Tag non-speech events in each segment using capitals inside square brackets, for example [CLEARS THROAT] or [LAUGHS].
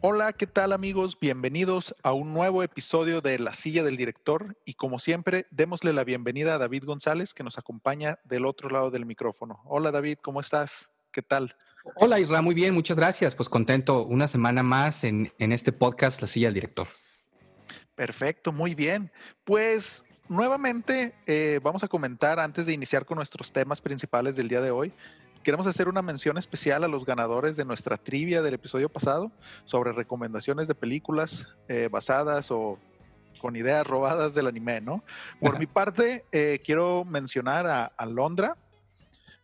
Hola, ¿qué tal amigos? Bienvenidos a un nuevo episodio de La Silla del Director y como siempre, démosle la bienvenida a David González que nos acompaña del otro lado del micrófono. Hola David, ¿cómo estás? ¿Qué tal? Hola Isra, muy bien, muchas gracias. Pues contento una semana más en, este podcast La Silla del Director. Perfecto, muy bien. Pues nuevamente eh, vamos a comentar antes de iniciar con nuestros temas principales del día de hoy queremos hacer una mención especial a los ganadores de nuestra trivia del episodio pasado sobre recomendaciones de películas eh, basadas o con ideas robadas del anime, ¿no? Por mi parte, eh, quiero mencionar a, a, Londra,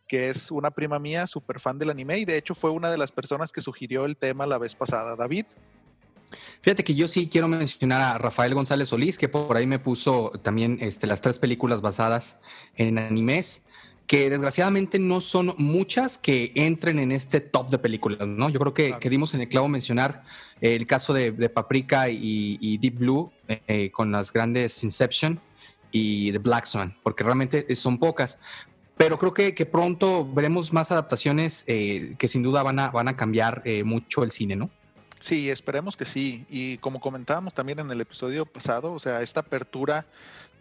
que es una prima mía, súper fan del anime, y de hecho fue una de las personas que sugirió el tema la vez pasada. David. Fíjate que yo sí quiero mencionar a Rafael González Solís, que por ahí me puso también este, las tres películas basadas en animes que desgraciadamente no son muchas que entren en este top de películas, ¿no? Yo creo que, dimos en el clavo mencionar el caso de, Paprika y, Deep Blue eh, con las grandes Inception y The Black Swan, porque realmente son pocas. Pero creo que, que pronto veremos más adaptaciones eh, que sin duda van a, van a cambiar eh, mucho el cine, ¿no? Sí, esperemos que sí. Y como comentábamos también en el episodio pasado, o sea, esta apertura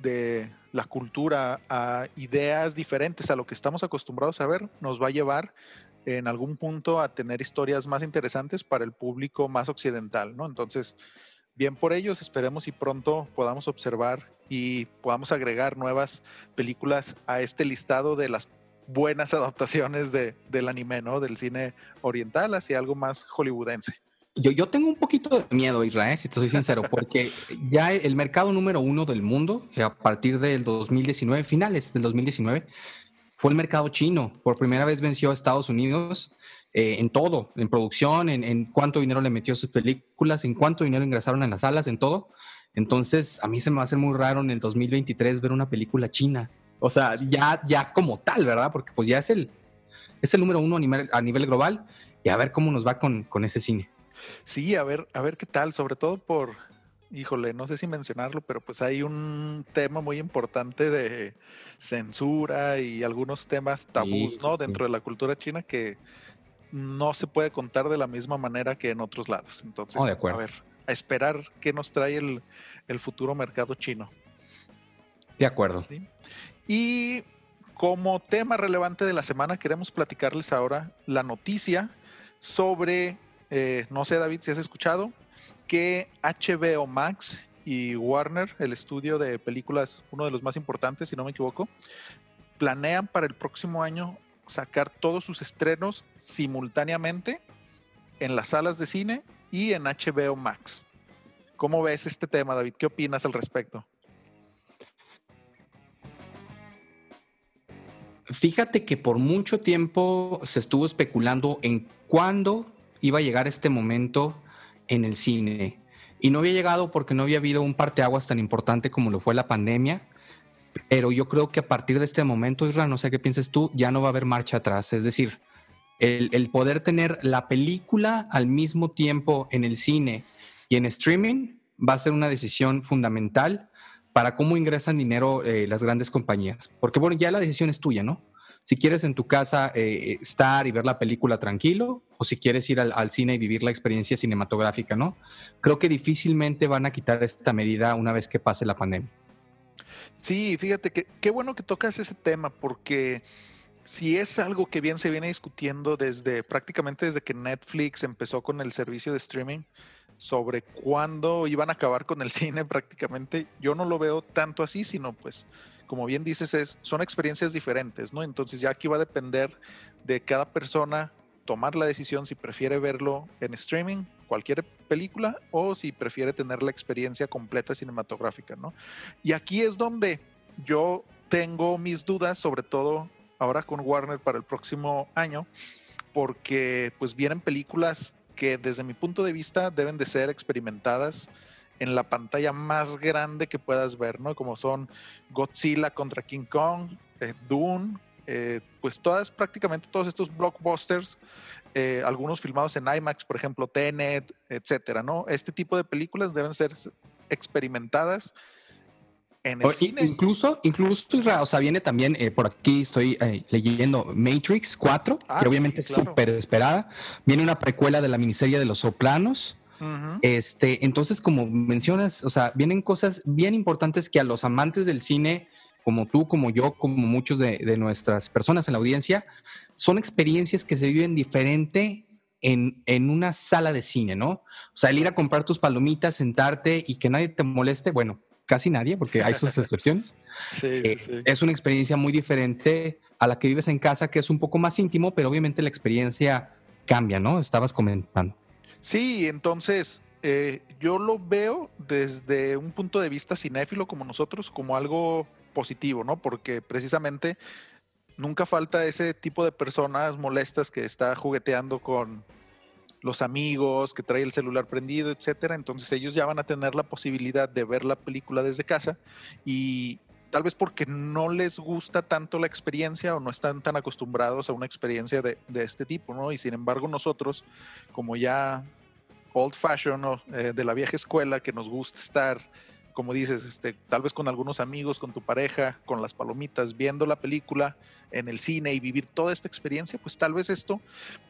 de la cultura a ideas diferentes a lo que estamos acostumbrados a ver nos va a llevar en algún punto a tener historias más interesantes para el público más occidental, ¿no? Entonces, bien por ellos, esperemos y pronto podamos observar y podamos agregar nuevas películas a este listado de las buenas adaptaciones de, del anime, ¿no? Del cine oriental hacia algo más hollywoodense. Yo, yo tengo un poquito de miedo, Israel, si te soy sincero, [LAUGHS] porque ya el mercado número uno del mundo, a partir del 2019, finales del 2019, fue el mercado chino. Por primera vez venció a Estados Unidos eh, en todo, en producción, en, en, cuánto dinero le metió a sus películas, en cuánto dinero ingresaron en las salas, en todo. Entonces, a mí se me va a hacer muy raro en el 2023 ver una película china. O sea, ya, ya como tal, ¿verdad? Porque pues ya es el, es el número uno a nivel, a nivel global y a ver cómo nos va con, con ese cine. Sí, a ver, a ver qué tal, sobre todo por, híjole, no sé si mencionarlo, pero pues hay un tema muy importante de censura y algunos temas tabús, ¿no? Dentro de la cultura china que no se puede contar de la misma manera que en otros lados. Entonces, oh, a ver, a esperar qué nos trae el, futuro mercado chino. De acuerdo. Y como tema relevante de la semana, queremos platicarles ahora la noticia sobre eh, no sé, David, si has escuchado que HBO Max y Warner, el estudio de películas, uno de los más importantes, si no me equivoco, planean para el próximo año sacar todos sus estrenos simultáneamente en las salas de cine y en HBO Max. ¿Cómo ves este tema, David? ¿Qué opinas al respecto? Fíjate que por mucho tiempo se estuvo especulando en cuándo iba a llegar este momento en el cine. Y no había llegado porque no había habido un parteaguas tan importante como lo fue la pandemia. Pero yo creo que a partir de este momento, Israel, no sé qué pienses tú, ya no va a haber marcha atrás. Es decir, el, el poder tener la película al mismo tiempo en el cine y en streaming va a ser una decisión fundamental para cómo ingresan dinero eh, las grandes compañías. Porque bueno, ya la decisión es tuya, ¿no? Si quieres en tu casa eh, estar y ver la película tranquilo o si quieres ir al, cine y vivir la experiencia cinematográfica, ¿no? Creo que difícilmente van a quitar esta medida una vez que pase la pandemia. Sí, fíjate que qué bueno que tocas ese tema porque si es algo que bien se viene discutiendo desde prácticamente desde que Netflix empezó con el servicio de streaming sobre cuándo iban a acabar con el [LAUGHS] cine prácticamente, yo no lo veo tanto así, sino pues como bien dices, es, son experiencias diferentes, ¿no? Entonces ya aquí va a depender de cada persona tomar la decisión si prefiere verlo en streaming, cualquier película, o si prefiere tener la experiencia completa cinematográfica, ¿no? Y aquí es donde yo tengo mis dudas, sobre todo ahora con Warner para el próximo año, porque pues vienen películas que desde mi punto de vista deben de ser experimentadas en la pantalla más grande que puedas ver, ¿no? Como son Godzilla contra King Kong, eh, Dune, eh, pues todas, prácticamente todos estos blockbusters, eh, algunos filmados en IMAX, por ejemplo, Tenet, etcétera, ¿no? Este tipo de películas deben ser experimentadas en el cine. Incluso, incluso, o sea, viene también, por aquí estoy leyendo Matrix 4, que ah, obviamente es súper esperada. Viene una precuela de la miniserie de Los Este, entonces, como mencionas, o sea, vienen cosas bien importantes que a los amantes del cine, como tú, como yo, como muchos de, nuestras personas en la audiencia, son experiencias que se viven diferente en, en, una sala de cine, ¿no? O sea, el ir a comprar tus palomitas, sentarte y que nadie te moleste, bueno, casi nadie, porque hay sus [LAUGHS] excepciones. Eh, sí, Es una experiencia muy diferente a la que vives en casa, que es un poco más íntimo, pero obviamente la experiencia cambia, ¿no? Estabas comentando. Sí, entonces eh, yo lo veo desde un punto de vista cinéfilo como nosotros, como algo positivo, ¿no? Porque precisamente nunca falta ese tipo de personas molestas que está jugueteando con los amigos, que trae el celular prendido, etcétera. Entonces ellos ya van a tener la posibilidad de ver la película desde casa y tal vez porque no les gusta tanto la experiencia o no están tan acostumbrados a una experiencia de, este tipo, ¿no? Y sin embargo nosotros, como ya old fashion eh, de la vieja escuela, que nos gusta estar, como dices, este, tal vez con algunos amigos, con tu pareja, con las palomitas, viendo la película en el cine y vivir toda esta experiencia, pues tal vez esto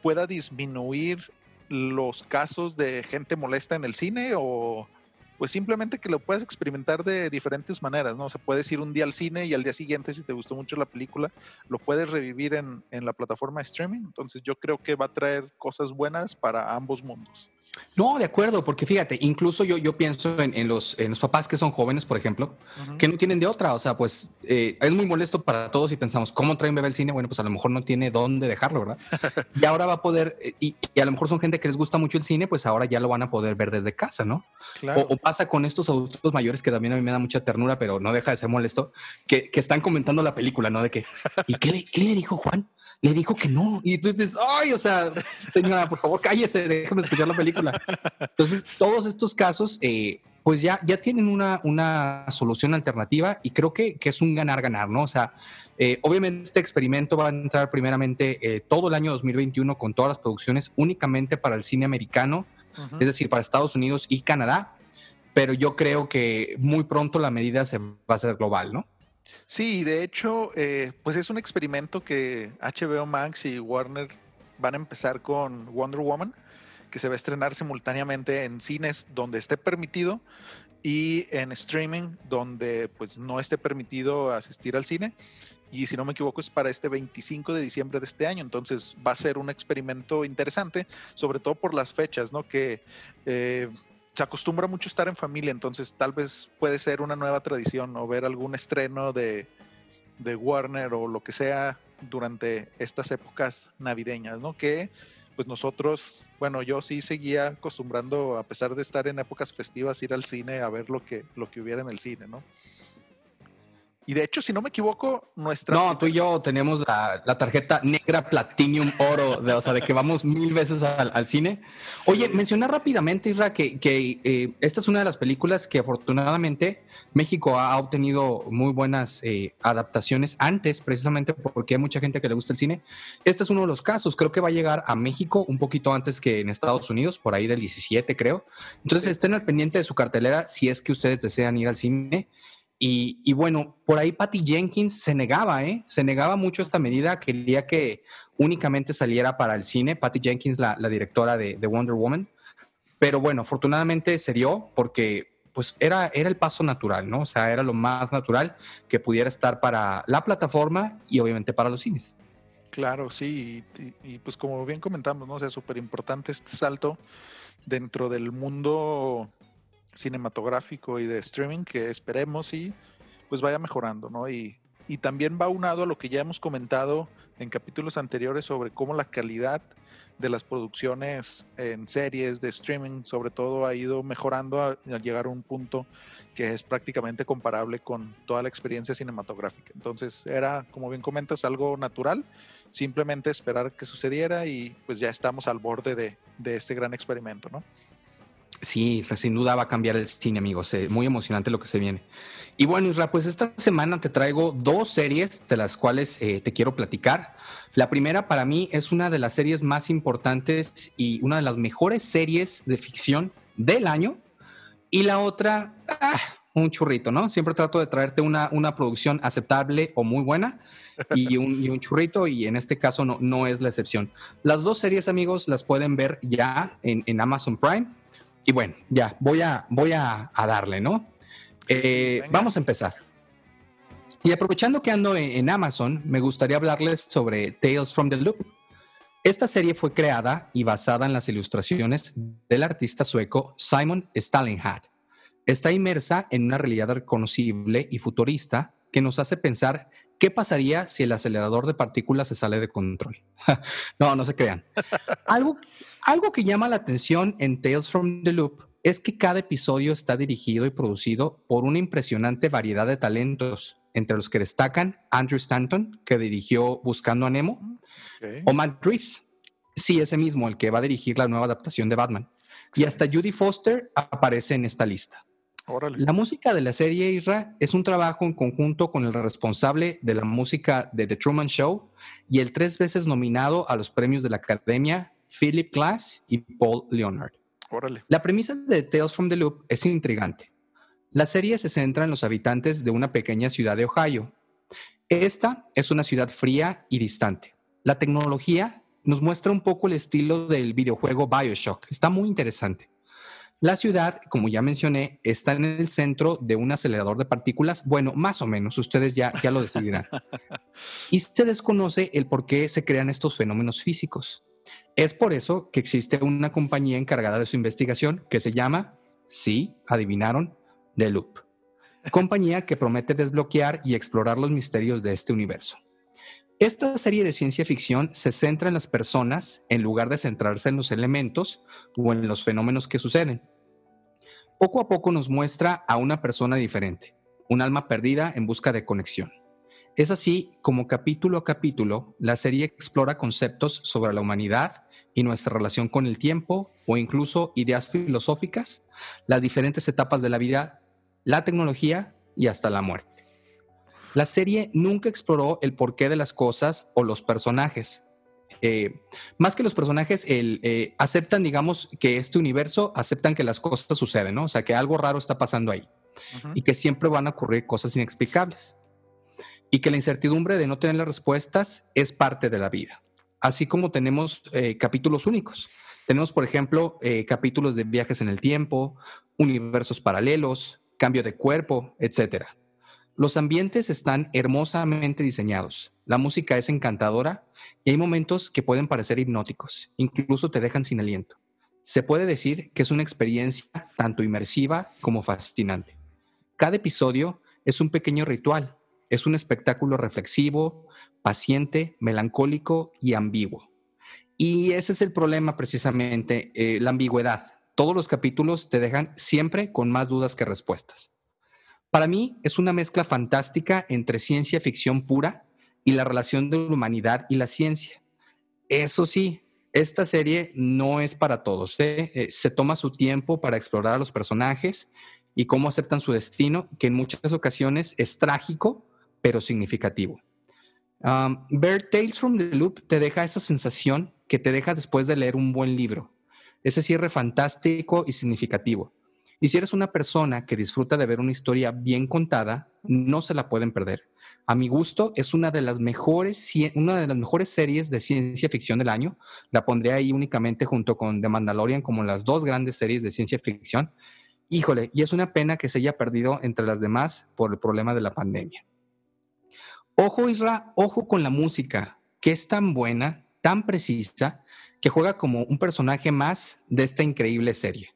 pueda disminuir los casos de gente molesta en el cine o pues simplemente que lo puedes experimentar de diferentes maneras, ¿no? O sea, puedes ir un día al cine y al día siguiente, si te gustó mucho la película, lo puedes revivir en, en la plataforma de streaming. Entonces yo creo que va a traer cosas buenas para ambos mundos. No, de acuerdo, porque fíjate, incluso yo, yo pienso en, los, en los papás que son jóvenes, por ejemplo, que no tienen de otra. O sea, pues eh, es muy molesto para todos y pensamos, ¿cómo trae un bebé al cine? Bueno, pues a lo mejor no tiene dónde dejarlo, ¿verdad? [LAUGHS] y ahora va a poder, eh, y, a lo mejor son gente que les gusta mucho el cine, pues ahora ya lo van a poder ver desde casa, ¿no? O, pasa con estos adultos mayores que también a mí me da mucha ternura, pero no deja de ser molesto, que, que están comentando la película, ¿no? De que, ¿y qué le, qué le dijo Juan? Le dijo que no. Y tú dices, ay, o sea, señora, por favor, cállese, déjame escuchar la película. Entonces, todos estos casos, eh, pues ya, ya tienen una, una solución alternativa y creo que, que es un ganar-ganar, ¿no? O sea, eh, obviamente este experimento va a entrar primeramente eh, todo el año 2021 con todas las producciones únicamente para el cine americano, es decir, para Estados Unidos y Canadá, pero yo creo que muy pronto la medida se va a hacer global, ¿no? Sí, de hecho, eh, pues es un experimento que HBO Max y Warner van a empezar con Wonder Woman, que se va a estrenar simultáneamente en cines donde esté permitido y en streaming donde pues no esté permitido asistir al cine. Y si no me equivoco es para este 25 de diciembre de este año. Entonces va a ser un experimento interesante, sobre todo por las fechas, ¿no? Que eh, se acostumbra mucho estar en familia, entonces tal vez puede ser una nueva tradición o ver algún estreno de, Warner o lo que sea durante estas épocas navideñas, ¿no? Que pues nosotros, bueno, yo sí seguía acostumbrando, a pesar de estar en épocas festivas, ir al cine a ver lo que, lo que hubiera en el cine, ¿no? Y de hecho, si no me equivoco, nuestra. No, tú y yo tenemos la, tarjeta negra Platinum Oro, de, o sea, de que vamos mil veces al, cine. Oye, menciona rápidamente, Isra, que, que eh, esta es una de las películas que afortunadamente México ha obtenido muy buenas eh, adaptaciones antes, precisamente porque hay mucha gente que le gusta el cine. Este es uno de los casos. Creo que va a llegar a México un poquito antes que en Estados Unidos, por ahí del 17, creo. Entonces, estén al pendiente de su cartelera si es que ustedes desean ir al cine. Y, bueno, por ahí Patty Jenkins se negaba, ¿eh? Se negaba mucho esta medida, quería que únicamente saliera para el cine, Patty Jenkins, la, directora de, Wonder Woman. Pero bueno, afortunadamente se dio porque pues era, era el paso natural, ¿no? O sea, era lo más natural que pudiera estar para la plataforma y obviamente para los cines. Claro, sí, y, y pues como bien comentamos, ¿no? O sea, súper importante este salto dentro del mundo cinematográfico y de streaming que esperemos y pues vaya mejorando, ¿no? Y, y también va unado a lo que ya hemos comentado en capítulos anteriores sobre cómo la calidad de las producciones en series de streaming sobre todo ha ido mejorando al llegar a un punto que es prácticamente comparable con toda la experiencia cinematográfica. Entonces era, como bien comentas, algo natural, simplemente esperar que sucediera y pues ya estamos al borde de, de este gran experimento, ¿no? Sí, sin duda va a cambiar el cine, amigos. Eh, muy emocionante lo que se viene. Y bueno, Isra, pues esta semana te traigo dos series de las cuales eh, te quiero platicar. La primera para mí es una de las series más importantes y una de las mejores series de ficción del año. Y la otra, ah, un churrito, ¿no? Siempre trato de traerte una, una producción aceptable o muy buena y un, churrito y en este caso no, no es la excepción. Las dos series, amigos, las pueden ver ya en Amazon Prime. Y bueno, ya, voy a, voy a, darle, ¿no? Eh, vamos a empezar. Y aprovechando que ando en, Amazon, me gustaría hablarles sobre Tales from the Loop. Esta serie fue creada y basada en las ilustraciones del artista sueco Simon Stalenhag. Está inmersa en una realidad reconocible y futurista que nos hace pensar qué pasaría si el acelerador de partículas se sale de control. [LAUGHS] no, no se crean. Algo, algo que llama la atención en Tales from the Loop es que cada episodio está dirigido y producido por una impresionante variedad de talentos, entre los que destacan Andrew Stanton, que dirigió Buscando a Nemo, o Matt Reeves, sí, ese mismo, el que va a dirigir la nueva adaptación de Batman. Y hasta Judy Foster aparece en esta lista. La música de la serie Isra es un trabajo en conjunto con el responsable de la música de The Truman Show y el tres veces nominado a los premios de la Academia, Philip Glass y Paul Leonard. La premisa de Tales from the Loop es intrigante. La serie se centra en los habitantes de una pequeña ciudad de Ohio. Esta es una ciudad fría y distante. La tecnología nos muestra un poco el estilo del videojuego Bioshock. Está muy interesante. La ciudad, como ya mencioné, está en el centro de un acelerador de partículas. Bueno, más o menos, ustedes ya, ya lo decidirán. [LAUGHS] y se desconoce el por qué se crean estos fenómenos físicos. Es por eso que existe una compañía encargada de su investigación que se llama, sí, adivinaron, The Loop. Compañía que promete desbloquear y explorar los misterios de este universo. Esta serie de ciencia ficción se centra en las personas en lugar de centrarse en los elementos o en los fenómenos que suceden. Poco a poco nos muestra a una persona diferente, un alma perdida en busca de conexión. Es así como capítulo a capítulo la serie explora conceptos sobre la humanidad y nuestra relación con el tiempo o incluso ideas filosóficas, las diferentes etapas de la vida, la tecnología y hasta la muerte. La serie nunca exploró el porqué de las cosas o los personajes. Eh, más que los personajes, eh, aceptan, digamos, que este universo, aceptan que las cosas suceden, ¿no? O sea, que algo raro está pasando ahí y que siempre van a ocurrir cosas inexplicables. Y que la incertidumbre de no tener las respuestas es parte de la vida. Así como tenemos eh, capítulos únicos. Tenemos, por ejemplo, capítulos de viajes en el tiempo, universos paralelos, cambio de cuerpo, etcétera. Los ambientes están hermosamente diseñados, la música es encantadora y hay momentos que pueden parecer hipnóticos, incluso te dejan sin aliento. Se puede decir que es una experiencia tanto inmersiva como fascinante. Cada episodio es un pequeño ritual, es un espectáculo reflexivo, paciente, melancólico y ambiguo. Y ese es el problema precisamente, eh, la ambigüedad. Todos los capítulos te dejan siempre con más dudas que respuestas. Para mí es una mezcla fantástica entre ciencia ficción pura y la relación de la humanidad y la ciencia. Eso sí, esta serie no es para todos. ¿eh? Eh, se toma su tiempo para explorar a los personajes y cómo aceptan su destino, que en muchas ocasiones es trágico, pero significativo. Um, ver Tales from the Loop te deja esa sensación que te deja después de leer un buen libro. Ese cierre fantástico y significativo. Y si eres una persona que disfruta de ver una historia bien contada, no se la pueden perder. A mi gusto, es una de las mejores, una de las mejores series de ciencia ficción del año. La pondré ahí únicamente junto con The Mandalorian como las dos grandes series de ciencia ficción. Híjole, y es una pena que se haya perdido entre las demás por el problema de la pandemia. Ojo, Isra, ojo con la música, que es tan buena, tan precisa, que juega como un personaje más de esta increíble serie.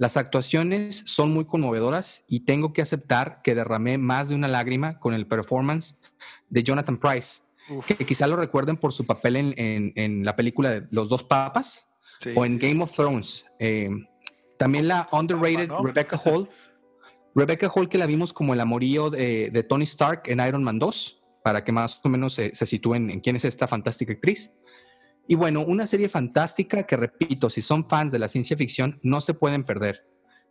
Las actuaciones son muy conmovedoras y tengo que aceptar que derramé más de una lágrima con el performance de Jonathan Price, que quizá lo recuerden por su papel en, la película de Los dos papas o en Game of Thrones. Eh, también la underrated Rebecca Hall. [LAUGHS] Rebecca Hall que la vimos como el amorío de, Tony Stark en Iron Man 2, para que más o menos se, se sitúen en quién es esta fantástica actriz. Y bueno, una serie fantástica que, repito, si son fans de la ciencia ficción, no se pueden perder.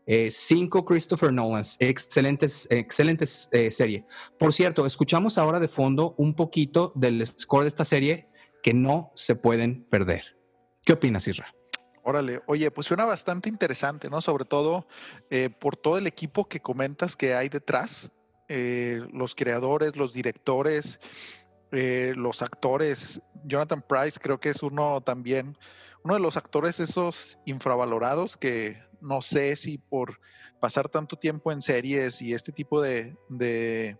Eh, cinco Christopher Nolans, excelentes, excelentes eh, serie. Por cierto, escuchamos ahora de fondo un poquito del score de esta serie que no se pueden perder. ¿Qué opinas, Isra? Órale, oye, pues suena bastante interesante, ¿no? Sobre todo eh, por todo el equipo que comentas que hay detrás, los creadores, los directores, eh, los actores, Jonathan Price creo que es uno también, uno de los actores esos infravalorados que no sé si por pasar tanto tiempo en series y este tipo de, de,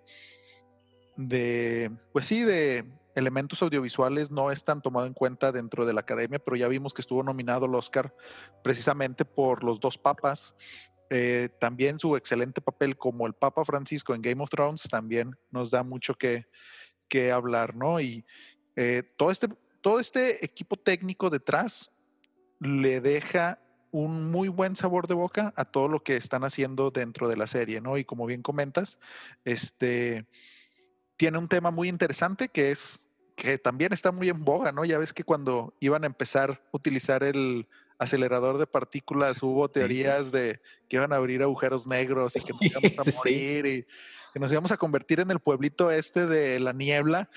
pues sí, de elementos audiovisuales no están tomados en cuenta dentro de la academia, pero ya vimos que estuvo nominado al Oscar precisamente por los dos papas. Eh, también su excelente papel como el Papa Francisco en Game of Thrones también nos da mucho que, que hablar, ¿no? Y eh, todo, este, todo este equipo técnico detrás le deja un muy buen sabor de boca a todo lo que están haciendo dentro de la serie, ¿no? Y como bien comentas, este tiene un tema muy interesante que es que también está muy en boga, ¿no? Ya ves que cuando iban a empezar a utilizar el acelerador de partículas hubo teorías de que iban a abrir agujeros negros y que nos íbamos a morir y que nos íbamos a convertir en el pueblito este de la niebla,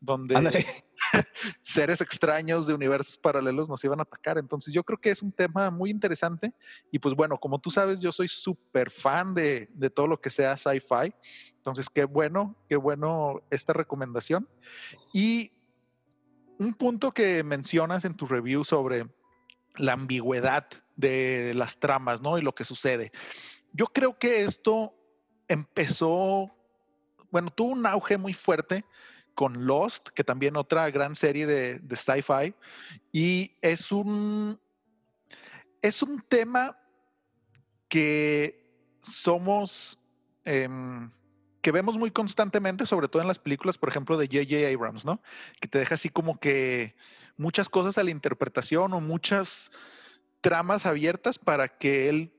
donde [LAUGHS] seres extraños de universos paralelos nos iban a atacar. Entonces yo creo que es un tema muy interesante y pues bueno, como tú sabes, yo soy súper fan de, de todo lo que sea sci-fi. Entonces, qué bueno, qué bueno esta recomendación. Y un punto que mencionas en tu review sobre la ambigüedad de las tramas, ¿no? Y lo que sucede. Yo creo que esto empezó, bueno, tuvo un auge muy fuerte con Lost, que también otra gran serie de, de sci-fi, y es un, es un tema que somos, em, que vemos muy constantemente, sobre todo en las películas, por ejemplo, de J.J. Abrams, ¿no? Que te deja así como que muchas cosas a la interpretación o muchas tramas abiertas para que él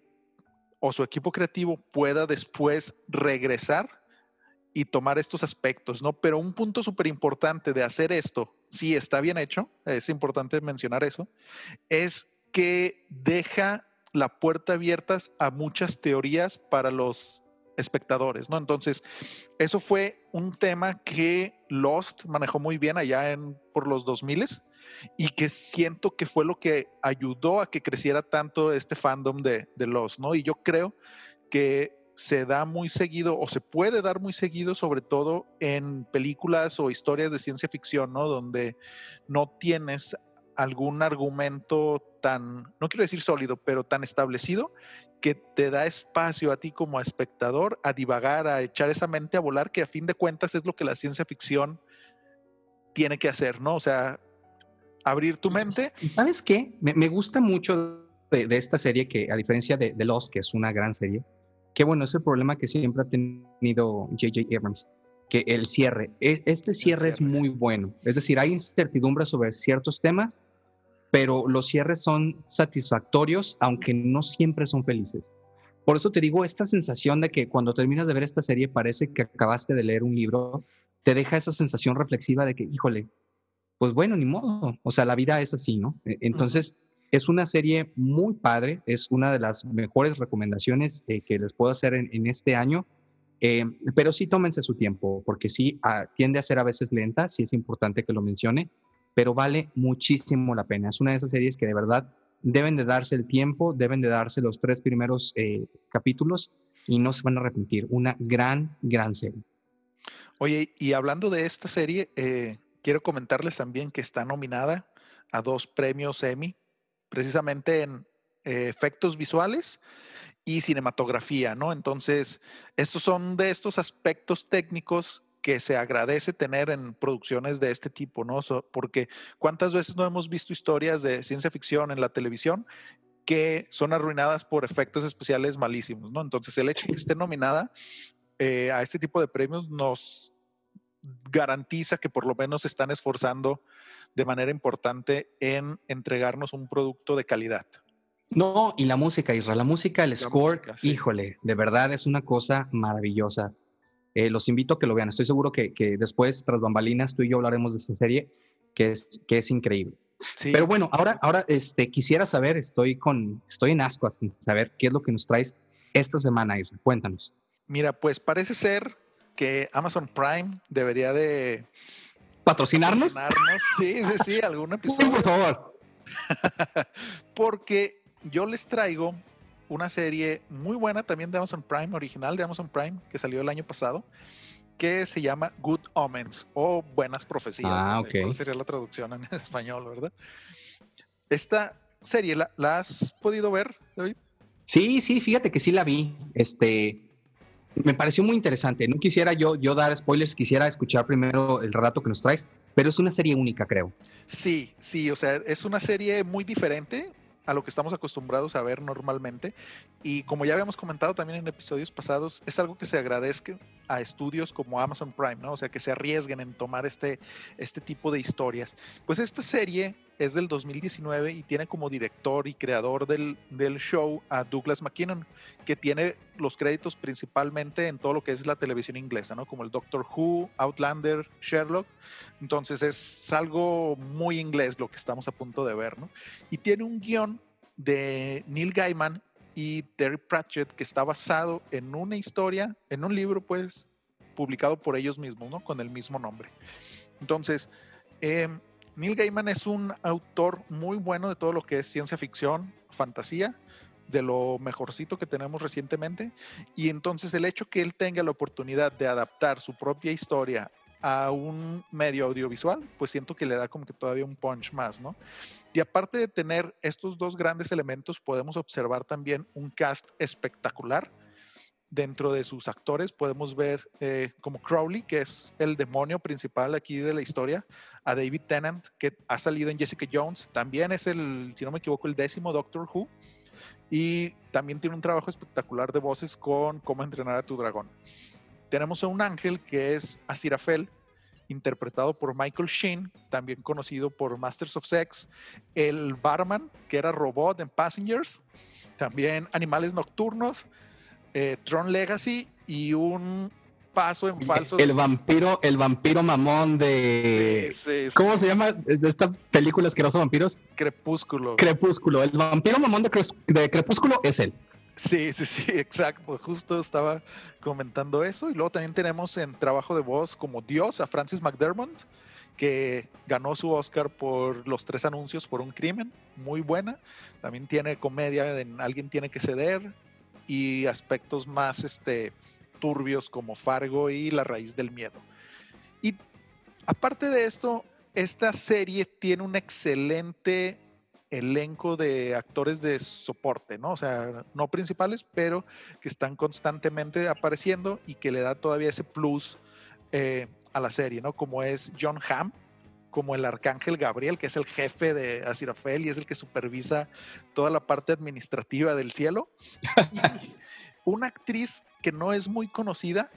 o su equipo creativo pueda después regresar y tomar estos aspectos, ¿no? Pero un punto súper importante de hacer esto, si está bien hecho, es importante mencionar eso, es que deja la puerta abierta a muchas teorías para los espectadores, ¿no? Entonces, eso fue un tema que Lost manejó muy bien allá en por los 2000 y que siento que fue lo que ayudó a que creciera tanto este fandom de, de Lost, ¿no? Y yo creo que se da muy seguido o se puede dar muy seguido, sobre todo en películas o historias de ciencia ficción, ¿no? Donde no tienes algún argumento tan, no quiero decir sólido, pero tan establecido que te da espacio a ti como espectador a divagar, a echar esa mente a volar, que a fin de cuentas es lo que la ciencia ficción tiene que hacer, ¿no? O sea, abrir tu mente. ¿Y sabes qué? Me, gusta mucho de, esta serie que, a diferencia de, de Lost, que es una gran serie, que bueno, es el problema que siempre ha tenido J.J. Abrams, que el cierre, e, este cierre, es muy bueno. Es decir, hay incertidumbre sobre ciertos temas, pero los cierres son satisfactorios, aunque no siempre son felices. Por eso te digo, esta sensación de que cuando terminas de ver esta serie parece que acabaste de leer un libro, te deja esa sensación reflexiva de que, híjole, pues bueno, ni modo, o sea, la vida es así, ¿no? E, entonces, es una serie muy padre, es una de las mejores recomendaciones eh, que les puedo hacer en, este año, eh, pero sí tómense su tiempo, porque sí ah, tiende a ser a veces lenta, sí es importante que lo mencione, pero vale muchísimo la pena. Es una de esas series que de verdad deben de darse el tiempo, deben de darse los tres primeros eh, capítulos y no se van a arrepentir. Una gran, gran serie. Oye, y hablando de esta serie, quiero comentarles también que está nominada a dos premios Emmy precisamente en eh, efectos visuales y cinematografía, ¿no? Entonces, estos son de estos aspectos técnicos que se agradece tener en producciones de este tipo, ¿no? porque cuántas veces no hemos visto historias de ciencia ficción en la televisión que son arruinadas por efectos especiales malísimos, ¿no? Entonces, el hecho de que esté nominada eh, a este tipo de premios nos garantiza que por lo menos se están esforzando de manera importante en entregarnos un producto de calidad. No, y la música, Israel, la música, el score, híjole, de verdad es una cosa maravillosa. Eh, los invito a que lo vean. Estoy seguro que, después, tras bambalinas, tú y yo hablaremos de esta serie, que es, que es increíble. Pero bueno, ahora, ahora este, quisiera saber, estoy, con, estoy en asco sin saber qué es lo que nos traes esta semana, Israel. Cuéntanos. Mira, pues parece ser que Amazon Prime debería de patrocinarnos. Sí, sí, sí, algún episodio. por favor. [LAUGHS] Porque yo les traigo una serie muy buena también de Amazon Prime, original de Amazon Prime, que salió el año pasado, que se llama Good Omens o Buenas Profecías. Ah, ¿Cuál sería la traducción en [LAUGHS] español, verdad? Esta serie, ¿la, has podido ver, David? Sí, sí, fíjate que sí la vi. Este, me pareció muy interesante. No quisiera yo, yo dar spoilers, quisiera escuchar primero el relato que nos traes, pero es una serie única, creo. Sí, sí, o sea, es una serie muy diferente a lo que estamos acostumbrados a ver normalmente. Y como ya habíamos comentado también en episodios pasados, es algo que se agradezca a estudios como Amazon Prime, ¿no? O sea, que se arriesguen en tomar este, este tipo de historias. Pues esta serie es del 2019 y tiene como director y creador del, del, show a Douglas McKinnon, que tiene los créditos principalmente en todo lo que es la televisión inglesa, ¿no? Como el Doctor Who, Outlander, Sherlock. Entonces es algo muy inglés lo que estamos a punto de ver, ¿no? Y tiene un guion de Neil Gaiman y Terry Pratchett que está basado en una historia, en un libro, pues, publicado por ellos mismos, ¿no? Con el mismo nombre. Entonces, eh, Neil Gaiman es un autor muy bueno de todo lo que es ciencia ficción, fantasía, de lo mejorcito que tenemos recientemente. Y entonces el hecho que él tenga la oportunidad de adaptar su propia historia a un medio audiovisual, pues siento que le da como que todavía un punch más, ¿no? Y aparte de tener estos dos grandes elementos, podemos observar también un cast espectacular dentro de sus actores podemos ver eh, como Crowley, que es el demonio principal aquí de la historia, a David Tennant, que ha salido en Jessica Jones, también es el, si no me equivoco, el décimo Doctor Who, y también tiene un trabajo espectacular de voces con Cómo entrenar a tu dragón. Tenemos a un ángel que es Aziraphale, interpretado por Michael Sheen, también conocido por Masters of Sex, el barman, que era robot en Passengers, también Animales Nocturnos, eh, Tron Legacy y un paso en falso. El vampiro, el vampiro mamón de. ¿Cómo se llama? De esta película asquerosa vampiros. Crepúsculo. Crepúsculo. El vampiro mamón de, de Crepúsculo es él. Sí, sí, sí, [LAUGHS] exacto. Justo estaba comentando eso. Y luego también tenemos en trabajo de voz como Dios a Francis McDermott, que ganó su Oscar por los tres anuncios por un crimen. Muy buena. También tiene comedia en Alguien tiene que ceder y aspectos más este, turbios como Fargo y La raíz del miedo. Y aparte de esto, esta serie tiene un excelente elenco de actores de soporte, ¿no? O sea, no principales, pero que están constantemente apareciendo y que le da todavía ese plus eh, a la serie, ¿no? Como es John Hamm, como el arcángel Gabriel, que es el jefe de Aziraphale y es el que supervisa toda la parte administrativa del cielo. [LAUGHS] Y una actriz que no es muy conocida,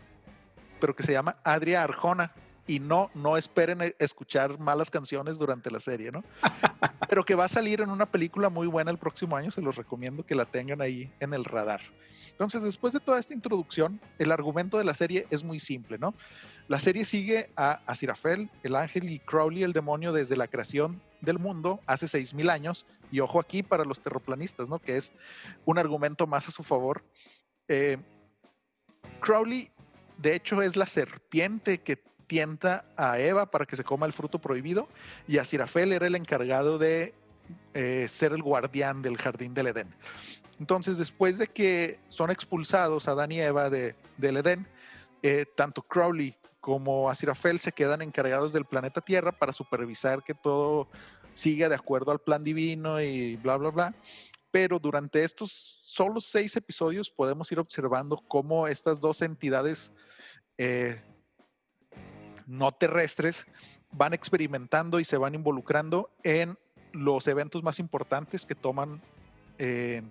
pero que se llama Adria Arjona. Y no, no esperen e, escuchar malas canciones durante la serie, ¿no? [LAUGHS] Pero que va a salir en una película muy buena el próximo año, se los recomiendo que la tengan ahí en el radar. Entonces, después de toda esta introducción, el argumento de la serie es muy simple, ¿no? La serie sigue a Aziraphale, el ángel, y Crowley, el demonio, desde la creación del mundo hace 6.000 años. Y ojo aquí para los terraplanistas, ¿no? Que es un argumento más a su favor. Eh, Crowley, de hecho, es la serpiente que tienta a Eva para que se coma el fruto prohibido y Aziraphale era el encargado de eh, ser el guardián del jardín del Edén. Entonces, después de que son expulsados Adán y Eva de, del Edén, eh, tanto Crowley como Aziraphale se quedan encargados del planeta Tierra para supervisar que todo siga de acuerdo al plan divino y bla, bla, bla. Pero durante estos solo seis episodios podemos ir observando cómo estas dos entidades eh, no terrestres van experimentando y se van involucrando en los eventos más importantes que toman eh,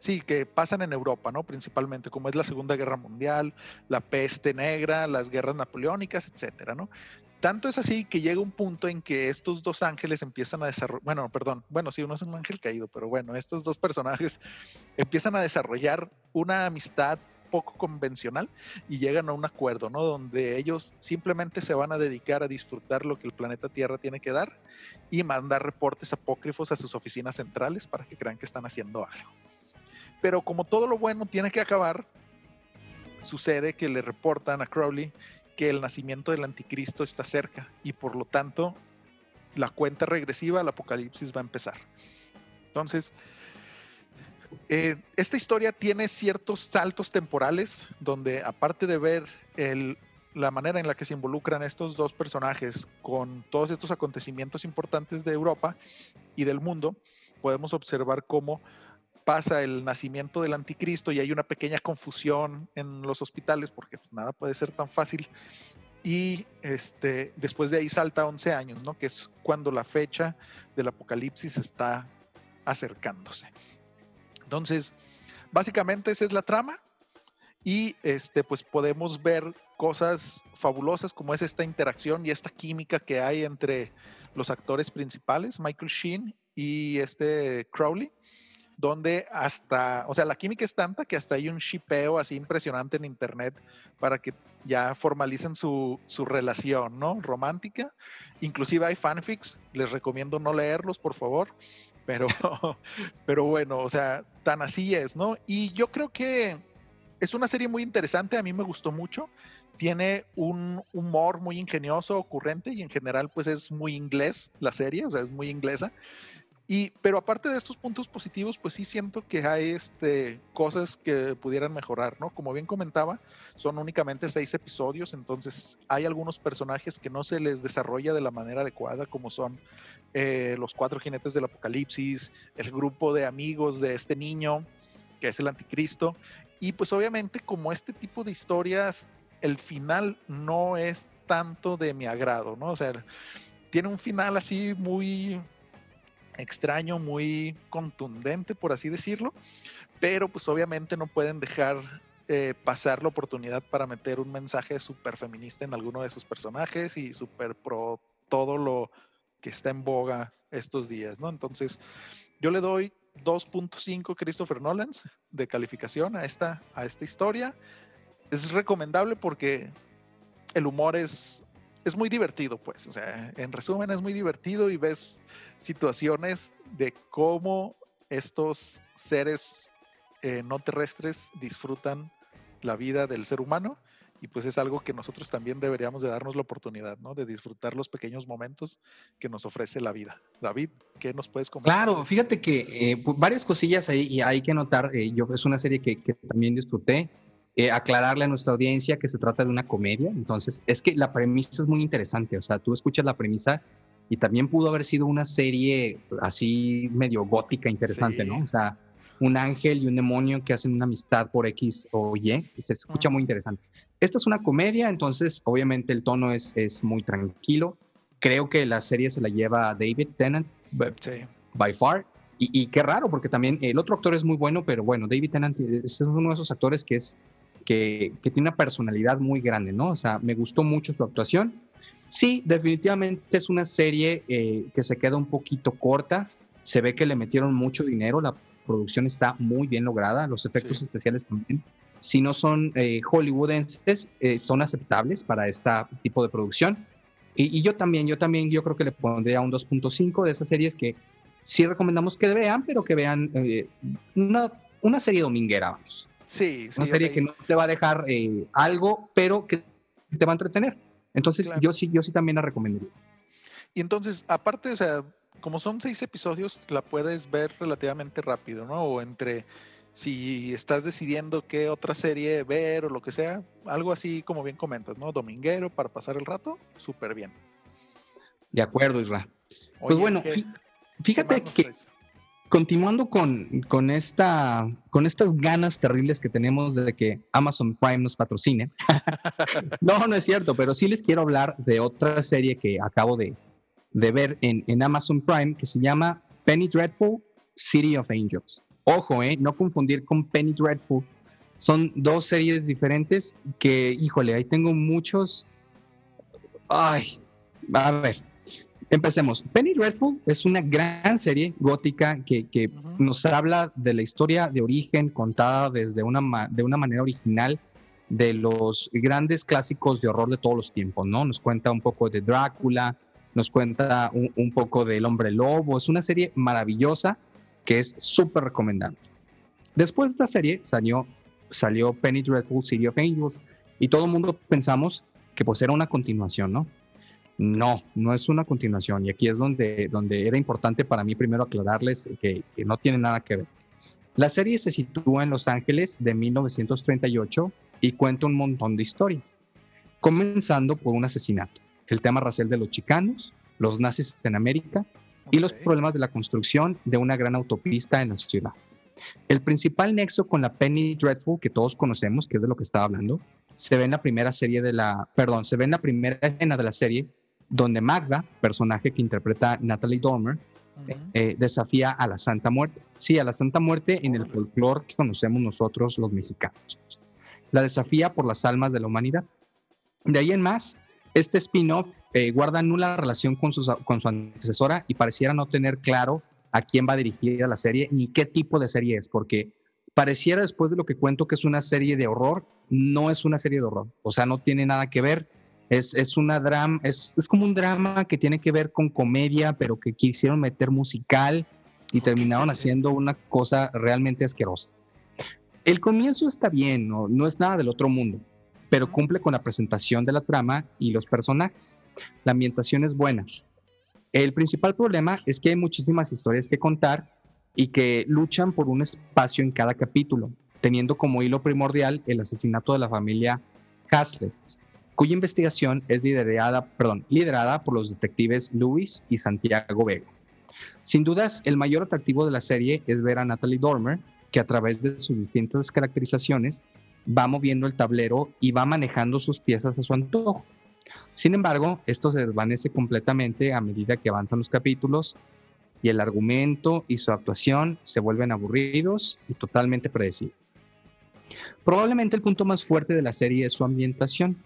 Sí, que pasan en Europa, ¿no? Principalmente, como es la Segunda Guerra Mundial, la peste negra, las guerras napoleónicas, etcétera, ¿no? Tanto es así que llega un punto en que estos dos ángeles empiezan a desarrollar, bueno, perdón, bueno, sí, uno es un ángel caído, pero bueno, estos dos personajes [LAUGHS] empiezan a desarrollar una amistad poco convencional y llegan a un acuerdo, ¿no? Donde ellos simplemente se van a dedicar a disfrutar lo que el planeta Tierra tiene que dar y mandar reportes apócrifos a sus oficinas centrales para que crean que están haciendo algo. Pero como todo lo bueno tiene que acabar, sucede que le reportan a Crowley que el nacimiento del anticristo está cerca y por lo tanto la cuenta regresiva al apocalipsis va a empezar. Entonces, eh, esta historia tiene ciertos saltos temporales donde aparte de ver la manera en la que se involucran estos dos personajes con todos estos acontecimientos importantes de Europa y del mundo, podemos observar cómo pasa el nacimiento del anticristo y hay una pequeña confusión en los hospitales porque pues, nada puede ser tan fácil. Y este, después de ahí salta 11 años, ¿no? que es cuando la fecha del apocalipsis está acercándose. Entonces, básicamente esa es la trama y este, pues podemos ver cosas fabulosas como es esta interacción y esta química que hay entre los actores principales, Michael Sheen y este Crowley donde hasta, o sea, la química es tanta que hasta hay un shipeo así impresionante en internet para que ya formalicen su, su, relación, ¿no? Romántica. Inclusive hay fanfics, les recomiendo no leerlos, por favor, pero, [LAUGHS] pero bueno, o sea, tan así es, ¿no? Y yo creo que es una serie muy interesante, a mí me gustó mucho. Tiene un humor muy ingenioso, ocurrente y en general pues es muy inglés la serie, o sea, es muy inglesa. Y, pero aparte de estos puntos positivos, pues sí siento que hay este, cosas que pudieran mejorar, ¿no? Como bien comentaba, son únicamente seis episodios, entonces hay algunos personajes que no se les desarrolla de la manera adecuada, como son eh, los cuatro jinetes del apocalipsis, el grupo de amigos de este niño, que es el anticristo, y pues obviamente como este tipo de historias, el final no es tanto de mi agrado, ¿no? O sea, tiene un final así muy extraño, muy contundente, por así decirlo, pero pues obviamente no pueden dejar eh, pasar la oportunidad para meter un mensaje súper feminista en alguno de sus personajes y súper pro todo lo que está en boga estos días, ¿no? Entonces, yo le doy 2.5 Christopher Nolans de calificación a esta, a esta historia. Es recomendable porque el humor es es muy divertido, pues. O sea, en resumen, es muy divertido y ves situaciones de cómo estos seres eh, no terrestres disfrutan la vida del ser humano y pues es algo que nosotros también deberíamos de darnos la oportunidad, ¿no? De disfrutar los pequeños momentos que nos ofrece la vida. David, ¿qué nos puedes comentar? Claro, fíjate que eh, varias cosillas ahí hay que notar. Eh, yo es una serie que también disfruté. Eh, aclararle a nuestra audiencia que se trata de una comedia. Entonces, es que la premisa es muy interesante. O sea, tú escuchas la premisa y también pudo haber sido una serie así medio gótica interesante, ¿no? O sea, un ángel y un demonio que hacen una amistad por X o Y. Y se escucha muy interesante. Esta es una comedia, entonces obviamente el tono es, es muy tranquilo. Creo que la serie se la lleva David Tennant, by far. Y, y, qué raro, porque también el otro actor es muy bueno, pero bueno, David Tennant es uno de esos actores que es que, tiene una personalidad muy grande, ¿no? O sea, me gustó mucho su actuación. Sí, definitivamente es una serie eh, que se queda un poquito corta. Se ve que le metieron mucho dinero, la producción está muy bien lograda, los efectos especiales también. Si no son eh, hollywoodenses, eh, son aceptables para este tipo de producción. Y, yo también, yo también, yo creo que le pondría un 2.5 de esas series que sí recomendamos que vean, pero que vean una, una serie dominguera, vamos. Sí, Una serie que no te va a dejar eh, algo, pero que te va a entretener. Entonces, yo sí, yo sí también la recomendaría. Y entonces, aparte, o sea, como son seis episodios, la puedes ver relativamente rápido, ¿no? O entre si estás decidiendo qué otra serie ver o lo que sea, algo así como bien comentas, ¿no? Dominguero para pasar el rato, súper bien. De acuerdo, Isra. pues bueno, fíjate que continuando con, con, esta, con estas ganas terribles que tenemos de que Amazon Prime nos patrocine. [LAUGHS] no, no es cierto, pero sí les quiero hablar de otra serie que acabo de, de ver en, en, Amazon Prime que se llama Penny Dreadful City of Angels. Ojo, eh, no confundir con Penny Dreadful. Son dos series diferentes que, híjole, ahí tengo muchos. Ay, a ver, Empecemos. Penny Dreadful es una gran serie gótica que, que nos habla de la historia de origen contada desde una, de una manera original de los grandes clásicos de horror de todos los tiempos, ¿no? Nos cuenta un poco de Drácula, nos cuenta un, un poco del hombre lobo. Es una serie maravillosa que es súper recomendable. Después de esta serie salió, salió Penny Dreadful City of Angels y todo el mundo pensamos que pues era una continuación, ¿no? No, no es una continuación. Y aquí es donde, donde era importante para mí primero aclararles que, no tiene nada que ver. La serie se sitúa en Los Ángeles de 1938 y cuenta un montón de historias, comenzando por un asesinato, el tema racial de los chicanos, los nazis en América y los problemas de la construcción de una gran autopista en la ciudad. El principal nexo con la Penny Dreadful que todos conocemos, que es de lo que estaba hablando, se ve en la primera serie de la, perdón, se ve en la primera escena de la serie donde Magda, personaje que interpreta Natalie Dormer, eh, desafía a la Santa Muerte. Sí, a la Santa Muerte en el folclore que conocemos nosotros los mexicanos. La desafía por las almas de la humanidad. De ahí en más, este spin-off eh, guarda nula relación con su, con su antecesora y pareciera no tener claro a quién va dirigida la serie ni qué tipo de serie es, porque pareciera después de lo que cuento que es una serie de horror, no es una serie de horror, o sea, no tiene nada que ver. Es, es una drama, es, es como un drama que tiene que ver con comedia, pero que quisieron meter musical y terminaron haciendo una cosa realmente asquerosa. El comienzo está bien, no, no es nada del otro mundo, pero cumple con la presentación de la trama y los personajes. La ambientación es buena. El principal problema es que hay muchísimas historias que contar y que luchan por un espacio en cada capítulo, teniendo como hilo primordial el asesinato de la familia Haslett, cuya investigación es liderada, perdón, liderada por los detectives Luis y Santiago Vega. Sin dudas, el mayor atractivo de la serie es ver a Natalie Dormer, que a través de sus distintas caracterizaciones va moviendo el tablero y va manejando sus piezas a su antojo. Sin embargo, esto se desvanece completamente a medida que avanzan los capítulos y el argumento y su actuación se vuelven aburridos y totalmente predecibles. Probablemente el punto más fuerte de la serie es su ambientación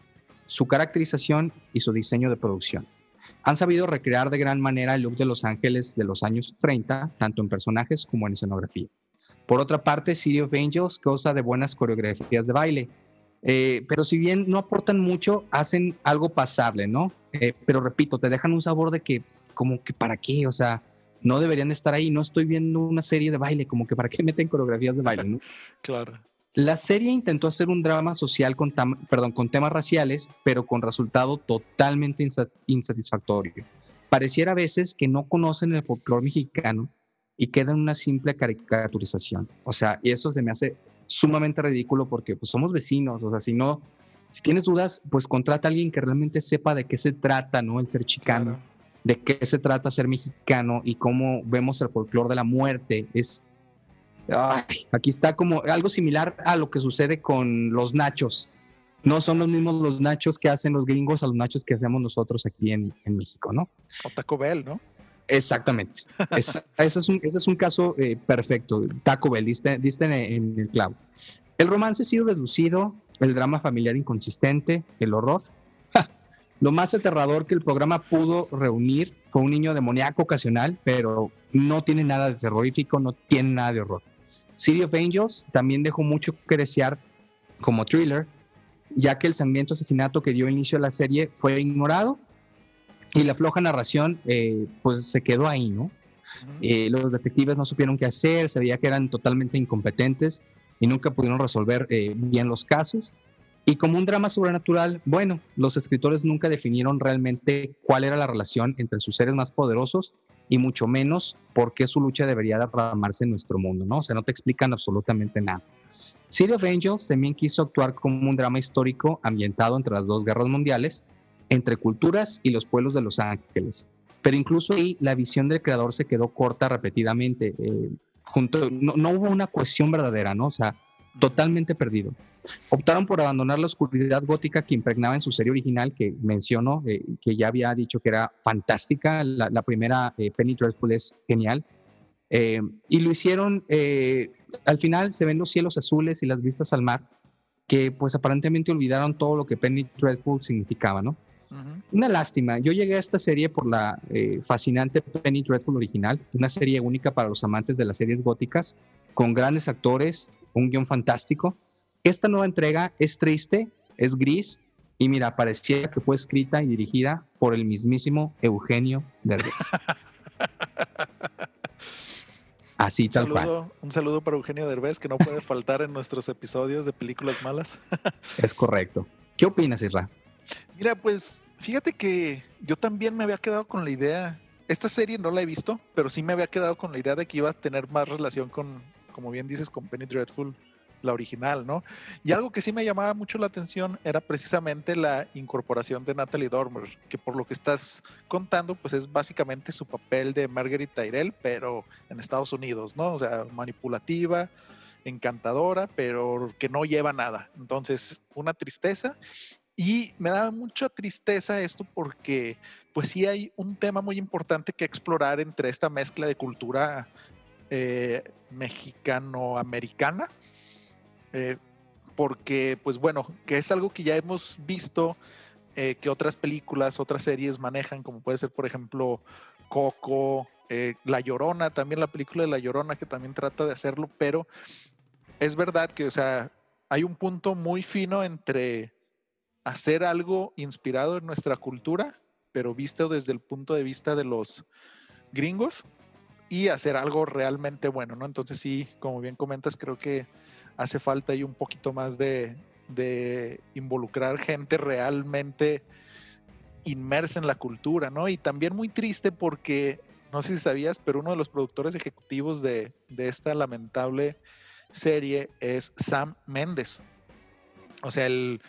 su caracterización y su diseño de producción. Han sabido recrear de gran manera el look de Los Ángeles de los años 30, tanto en personajes como en escenografía. Por otra parte, City of Angels goza de buenas coreografías de baile, eh, pero si bien no aportan mucho, hacen algo pasable, ¿no? Eh, pero repito, te dejan un sabor de que, como que para qué, o sea, no deberían estar ahí, no estoy viendo una serie de baile, como que para qué meten coreografías de baile, ¿no? [LAUGHS] claro. La serie intentó hacer un drama social con, perdón, con temas raciales, pero con resultado totalmente insatisfactorio. Pareciera a veces que no conocen el folclore mexicano y queda en una simple caricaturización. O sea, y eso se me hace sumamente ridículo porque pues, somos vecinos. O sea, si no, si tienes dudas, pues contrata a alguien que realmente sepa de qué se trata, ¿no? El ser chicano, de qué se trata ser mexicano y cómo vemos el folclore de la muerte. Es aquí está como algo similar a lo que sucede con los nachos. No son los mismos los nachos que hacen los gringos a los nachos que hacemos nosotros aquí en, México, ¿no? O Taco Bell, ¿no? Exactamente. [LAUGHS] ese, es un, ese, es un, caso eh, perfecto. Taco Bell, diste, en, el clavo. El romance ha sido reducido, el drama familiar inconsistente, el horror. Lo más aterrador que el programa pudo reunir fue un niño demoníaco ocasional, pero no tiene nada de terrorífico, no tiene nada de horror. City of Angels también dejó mucho que desear como thriller, ya que el sangriento asesinato que dio inicio a la serie fue ignorado y la floja narración eh, pues se quedó ahí, ¿no? Eh, los detectives no supieron qué hacer, se veía que eran totalmente incompetentes y nunca pudieron resolver eh, bien los casos. Y como un drama sobrenatural, bueno, los escritores nunca definieron realmente cuál era la relación entre sus seres más poderosos y mucho menos por qué su lucha debería derramarse en nuestro mundo, ¿no? O sea, no te explican absolutamente nada. City of Angels también quiso actuar como un drama histórico ambientado entre las dos guerras mundiales, entre culturas y los pueblos de Los Ángeles. Pero incluso ahí la visión del creador se quedó corta repetidamente. Eh, junto, no, no, hubo una cohesión verdadera, ¿no? O sea, totalmente perdido. Optaron por abandonar la oscuridad gótica que impregnaba en su serie original, que mencionó, eh, que ya había dicho que era fantástica. La, primera, eh, Penny Dreadful, es genial. Eh, y lo hicieron, al final se ven los cielos azules y las vistas al mar, que pues aparentemente olvidaron todo lo que Penny Dreadful significaba, ¿no? Una lástima. Yo llegué a esta serie por la fascinante Penny Dreadful original, una serie única para los amantes de las series góticas, con grandes actores, un guion fantástico. Esta nueva entrega es triste, es gris y mira, parecía que fue escrita y dirigida por el mismísimo Eugenio Derbez. [LAUGHS] Así tal cual. Un saludo para Eugenio Derbez, que no puede faltar en nuestros episodios de películas malas. [LAUGHS] es correcto. ¿Qué opinas, Isra? Mira, pues fíjate que yo también me había quedado con la idea. Esta serie no la he visto, pero sí me había quedado con la idea de que iba a tener más relación con, como bien dices, con Penny Dreadful la original, ¿no? Y algo que sí me llamaba mucho la atención era precisamente la incorporación de Natalie Dormer, que por lo que estás contando, pues es básicamente su papel de Marguerite Tyrell, pero en Estados Unidos, ¿no? O sea, manipulativa, encantadora, pero que no lleva nada. Entonces, una tristeza. Y me da mucha tristeza esto porque, pues sí hay un tema muy importante que explorar entre esta mezcla de cultura eh, mexicano-americana. Eh, porque, pues bueno, que es algo que ya hemos visto eh, que otras películas, otras series manejan, como puede ser, por ejemplo, Coco, La Llorona, también la película de La Llorona, que también trata de hacerlo, pero es verdad que, o sea, hay un punto muy fino entre hacer algo inspirado en nuestra cultura, pero visto desde el punto de vista de los gringos y hacer algo realmente bueno, ¿no? Entonces sí, como bien comentas, creo que hace falta ahí un poquito más de, de involucrar gente realmente inmersa en la cultura, ¿no? Y también muy triste porque, no sé si sabías, pero uno de los productores ejecutivos de, de esta lamentable serie es Sam Mendes. O sea, el,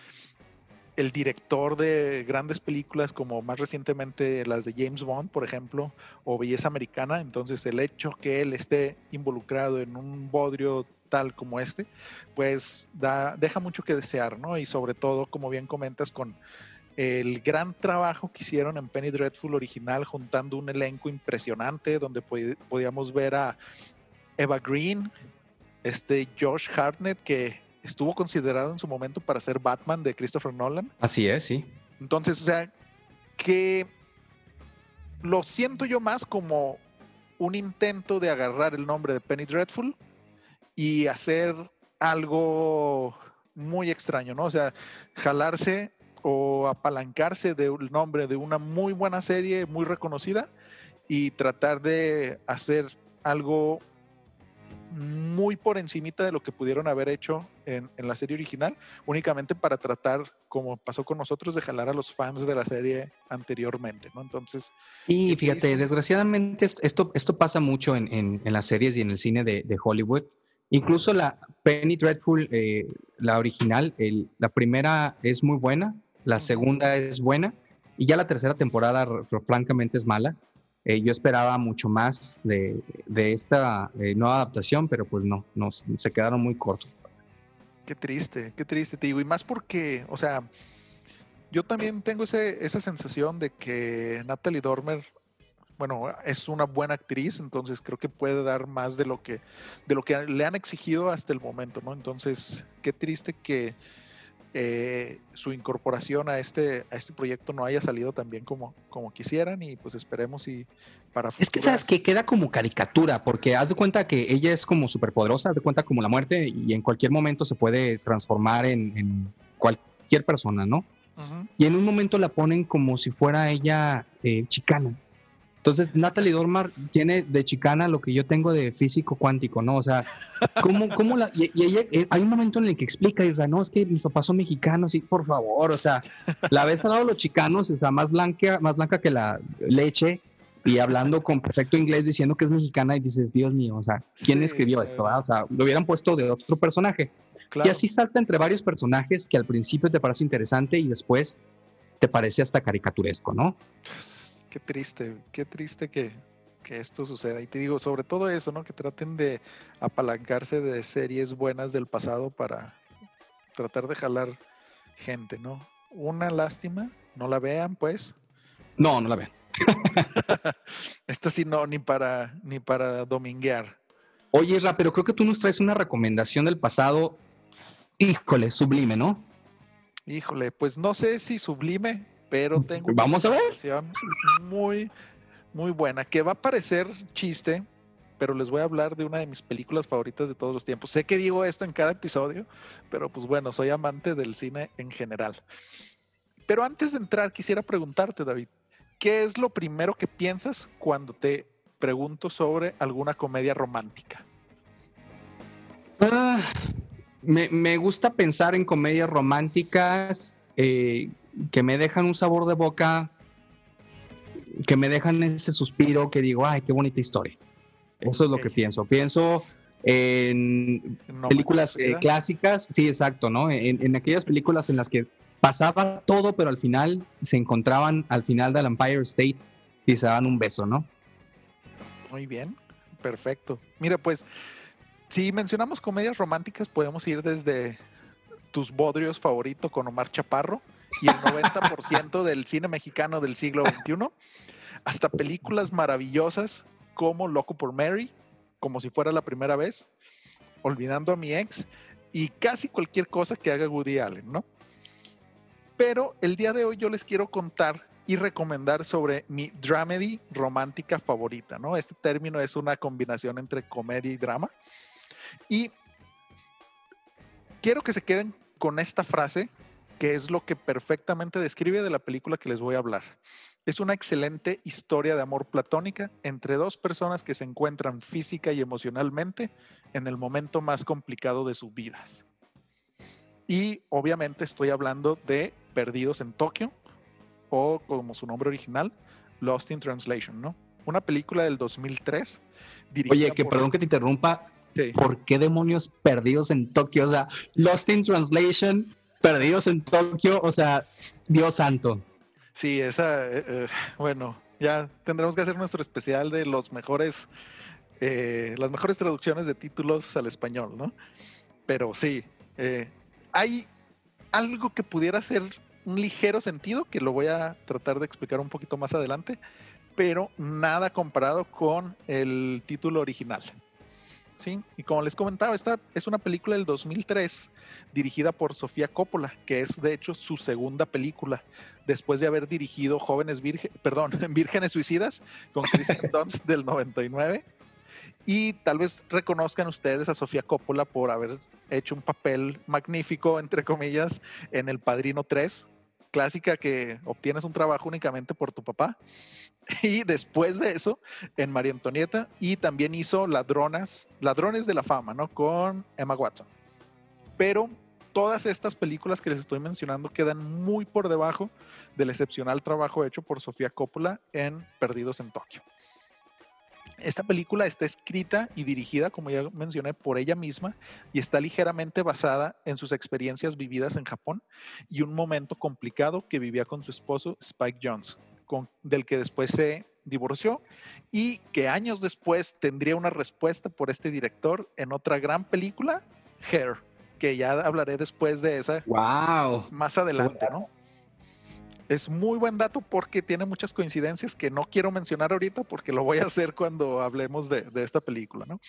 el director de grandes películas como más recientemente las de James Bond, por ejemplo, o Belleza Americana. Entonces el hecho que él esté involucrado en un bodrio tal como este, pues da, deja mucho que desear, ¿no? Y sobre todo, como bien comentas, con el gran trabajo que hicieron en Penny Dreadful original, juntando un elenco impresionante, donde podíamos ver a Eva Green, este Josh Hartnett, que estuvo considerado en su momento para ser Batman de Christopher Nolan. Así es, sí. Entonces, o sea, que lo siento yo más como un intento de agarrar el nombre de Penny Dreadful y hacer algo muy extraño, ¿no? O sea, jalarse o apalancarse del nombre de una muy buena serie, muy reconocida, y tratar de hacer algo muy por encimita de lo que pudieron haber hecho en, la serie original, únicamente para tratar, como pasó con nosotros, de jalar a los fans de la serie anteriormente, ¿no? Entonces... Y fíjate, desgraciadamente esto, esto pasa mucho en, las series y en el cine de, Hollywood. Incluso la Penny Dreadful, eh, la original, la primera es muy buena, la segunda es buena, y ya la tercera temporada francamente es mala. Eh, yo esperaba mucho más de, esta eh, nueva adaptación, pero pues no, no, se quedaron muy cortos. Qué triste, qué triste, te digo. Y más porque, o sea, yo también tengo ese, esa sensación de que Natalie Dormer, bueno, es una buena actriz, entonces creo que puede dar más de lo que, de lo que le han exigido hasta el momento, ¿no? Entonces, qué triste que eh, su incorporación a este, a este proyecto no haya salido tan bien como, como quisieran y pues esperemos y para Es que sabes que queda como caricatura, porque haz de cuenta que ella es como superpoderosa, haz de cuenta como la muerte y en cualquier momento se puede transformar en, cualquier persona, ¿no? Y en un momento la ponen como si fuera ella eh, chicana. Entonces, Natalie Dormar tiene de chicana lo que yo tengo de físico cuántico, ¿no? O sea, ¿cómo, cómo la. Y, eh, hay un momento en el que explica, Israel, no, es que mis papás son mexicanos, y por favor, o sea, la ves al lado de los chicanos, o sea, más blanca, más blanca que la leche, y hablando con perfecto inglés diciendo que es mexicana, y dices, Dios mío, o sea, ¿quién escribió esto? O sea, lo hubieran puesto de otro personaje. Y así salta entre varios personajes que al principio te parece interesante y después te parece hasta caricaturesco, ¿no? Qué triste, qué triste que, esto suceda. Y te digo, sobre todo eso, ¿no? Que traten de apalancarse de series buenas del pasado para tratar de jalar gente, ¿no? Una lástima, no la vean, pues. No, no la vean. [LAUGHS] Esta sí no, ni para, ni para dominguear. Oye, Ra, pero creo que tú nos traes una recomendación del pasado, híjole, sublime, ¿no? Híjole, pues no sé si sublime, pero tengo Vamos a ver. muy, muy buena, que va a parecer chiste, pero les voy a hablar de una de mis películas favoritas de todos los tiempos. Sé que digo esto en cada episodio, pero pues bueno, soy amante del cine en general. Pero antes de entrar, quisiera preguntarte, David, ¿qué es lo primero que piensas cuando te pregunto sobre alguna comedia romántica? Ah, me, me, gusta pensar en comedias románticas eh, que me dejan un sabor de boca, que me dejan ese suspiro que digo, ay, qué bonita historia. Eso es lo que pienso. Pienso en películas eh, clásicas, sí, exacto, ¿no? En, aquellas películas en las que pasaba todo, pero al final se encontraban al final del Empire State y se daban un beso, ¿no? Muy bien, perfecto. Mira, pues, si mencionamos comedias románticas, podemos ir desde tus bodrios favorito con Omar Chaparro y el 90% del cine mexicano del siglo XXI, hasta películas maravillosas como Loco por Mary, como si fuera la primera vez, olvidando a mi ex y casi cualquier cosa que haga Woody Allen, ¿no? Pero el día de hoy yo les quiero contar y recomendar sobre mi dramedy romántica favorita, ¿no? Este término es una combinación entre comedia y drama. Y quiero que se queden con esta frase que es lo que perfectamente describe de la película que les voy a hablar. Es una excelente historia de amor platónica entre dos personas que se encuentran física y emocionalmente en el momento más complicado de sus vidas. Y obviamente estoy hablando de Perdidos en Tokio, o como su nombre original, Lost in Translation, ¿no? Una película del 2003. Oye, que perdón que te interrumpa. ¿Por qué demonios Perdidos en Tokio? O sea, Lost in Translation, Perdidos en Tokio, o sea, Dios santo. Sí, esa, eh, eh, bueno, ya tendremos que hacer nuestro especial de los mejores, eh, las mejores traducciones de títulos al español, ¿no? Pero sí, hay algo que pudiera ser un ligero sentido, que lo voy a tratar de explicar un poquito más adelante, pero nada comparado con el título original. ¿Sí? Y como les comentaba, esta es una película del 2003 dirigida por Sofía Coppola, que es de hecho su segunda película, después de haber dirigido Jóvenes Vírgenes, perdón, [LAUGHS] Vírgenes Suicidas con Kristen Dunst del 99. Y tal vez reconozcan ustedes a Sofía Coppola por haber hecho un papel magnífico, entre comillas, en El Padrino 3, clásica que obtienes un trabajo únicamente por tu papá. [LAUGHS] Y después de eso, en María Antonieta, y también hizo Ladronas, Ladrones de la Fama, ¿no? Con Emma Watson. Pero todas estas películas que les estoy mencionando quedan muy por debajo del excepcional trabajo hecho por Sofía Coppola en Perdidos en Tokio. Esta película está escrita y dirigida, como ya mencioné, por ella misma y está ligeramente basada en sus experiencias vividas en Japón y un momento complicado que vivía con su esposo Spike Jones, con, del que después se divorció y que años después tendría una respuesta por este director en otra gran película, Hair, que ya hablaré después de esa wow. más adelante, ¿no? es muy buen dato porque tiene muchas coincidencias que no quiero mencionar ahorita porque lo voy a hacer cuando hablemos de, esta película, ¿no?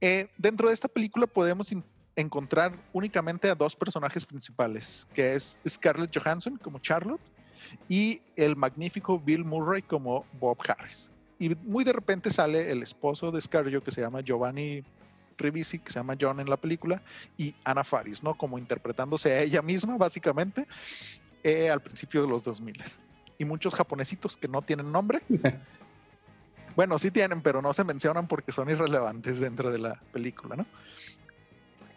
Eh, dentro de esta película podemos encontrar únicamente a dos personajes principales, que es Scarlett Johansson como Charlotte y el magnífico Bill Murray como Bob Harris. Y muy de repente sale el esposo de Scarlett que se llama Giovanni Ribisi, que se llama John en la película, y Ana Faris, ¿no? Como interpretándose a ella misma, básicamente, eh, al principio de los 2000. Y muchos japonesitos que no tienen nombre. [LAUGHS] bueno, sí tienen, pero no se mencionan porque son irrelevantes dentro de la película, ¿no?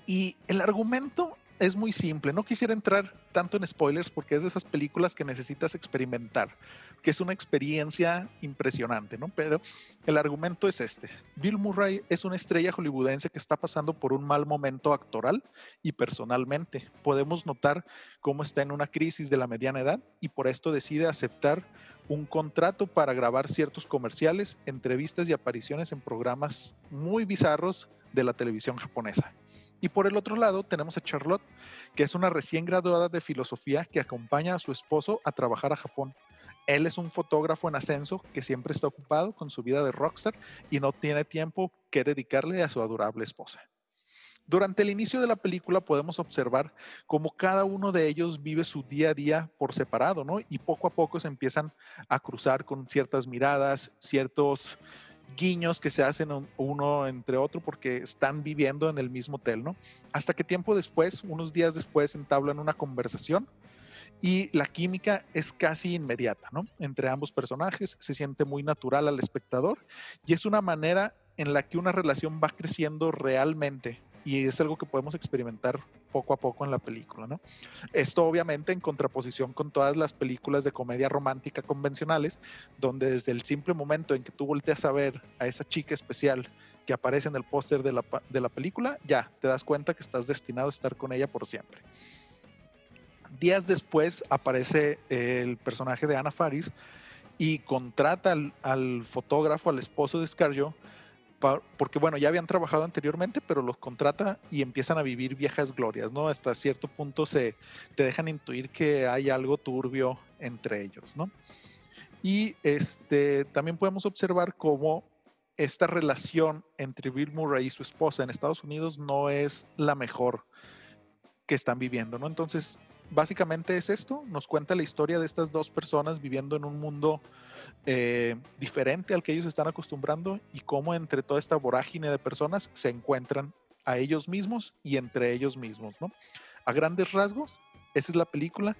Y el argumento es muy simple. No quisiera entrar tanto en spoilers porque es de esas películas que necesitas experimentar, que es una experiencia impresionante, ¿no? Pero el argumento es este. Bill Murray es una estrella hollywoodense que está pasando por un mal momento actoral y personalmente. Podemos notar cómo está en una crisis de la mediana edad y por esto decide aceptar un contrato para grabar ciertos comerciales, entrevistas y apariciones en programas muy bizarros de la televisión japonesa. Y por el otro lado tenemos a Charlotte, que es una recién graduada de filosofía que acompaña a su esposo a trabajar a Japón. Él es un fotógrafo en ascenso que siempre está ocupado con su vida de rockstar y no tiene tiempo que dedicarle a su adorable esposa. Durante el inicio de la película podemos observar cómo cada uno de ellos vive su día a día por separado, ¿no? Y poco a poco se empiezan a cruzar con ciertas miradas, ciertos guiños que se hacen uno entre otro porque están viviendo en el mismo hotel, ¿no? Hasta que tiempo después, unos días después, entablan una conversación y la química es casi inmediata, ¿no? Entre ambos personajes se siente muy natural al espectador y es una manera en la que una relación va creciendo realmente y es algo que podemos experimentar poco a poco en la película, ¿no? Esto obviamente en contraposición con todas las películas de comedia romántica convencionales, donde desde el simple momento en que tú volteas a ver a esa chica especial que aparece en el póster de la, de la película, ya te das cuenta que estás destinado a estar con ella por siempre. Días después aparece el personaje de Ana Faris y contrata al, fotógrafo, al esposo de Scarjo, porque bueno, ya habían trabajado anteriormente, pero los contrata y empiezan a vivir viejas glorias, ¿no? Hasta cierto punto se te dejan intuir que hay algo turbio entre ellos, ¿no? Y este, también podemos observar cómo esta relación entre Bill Murray y su esposa en Estados Unidos no es la mejor que están viviendo, ¿no? Entonces, básicamente es esto, nos cuenta la historia de estas dos personas viviendo en un mundo eh, diferente al que ellos están acostumbrando y cómo entre toda esta vorágine de personas se encuentran a ellos mismos y entre ellos mismos, ¿no? A grandes rasgos, esa es la película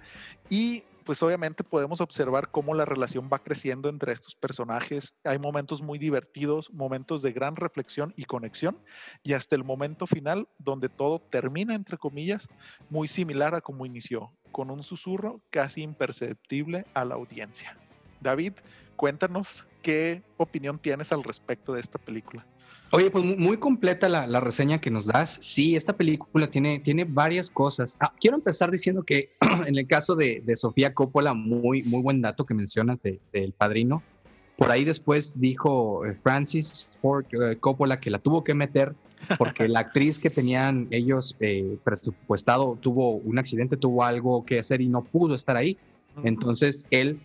y pues obviamente podemos observar cómo la relación va creciendo entre estos personajes. Hay momentos muy divertidos, momentos de gran reflexión y conexión, y hasta el momento final donde todo termina, entre comillas, muy similar a como inició, con un susurro casi imperceptible a la audiencia. David, cuéntanos qué opinión tienes al respecto de esta película. Oye, pues muy completa la, reseña que nos das. Sí, esta película tiene, tiene varias cosas. Ah, quiero empezar diciendo que [CLEARS THROAT] en el caso de, Sofía Coppola, muy, muy buen dato que mencionas del de, Padrino. Por ahí después dijo eh, Francis Ford eh, Coppola que la tuvo que meter porque la actriz que tenían ellos eh, presupuestado tuvo un accidente, tuvo algo que hacer y no pudo estar ahí. Entonces él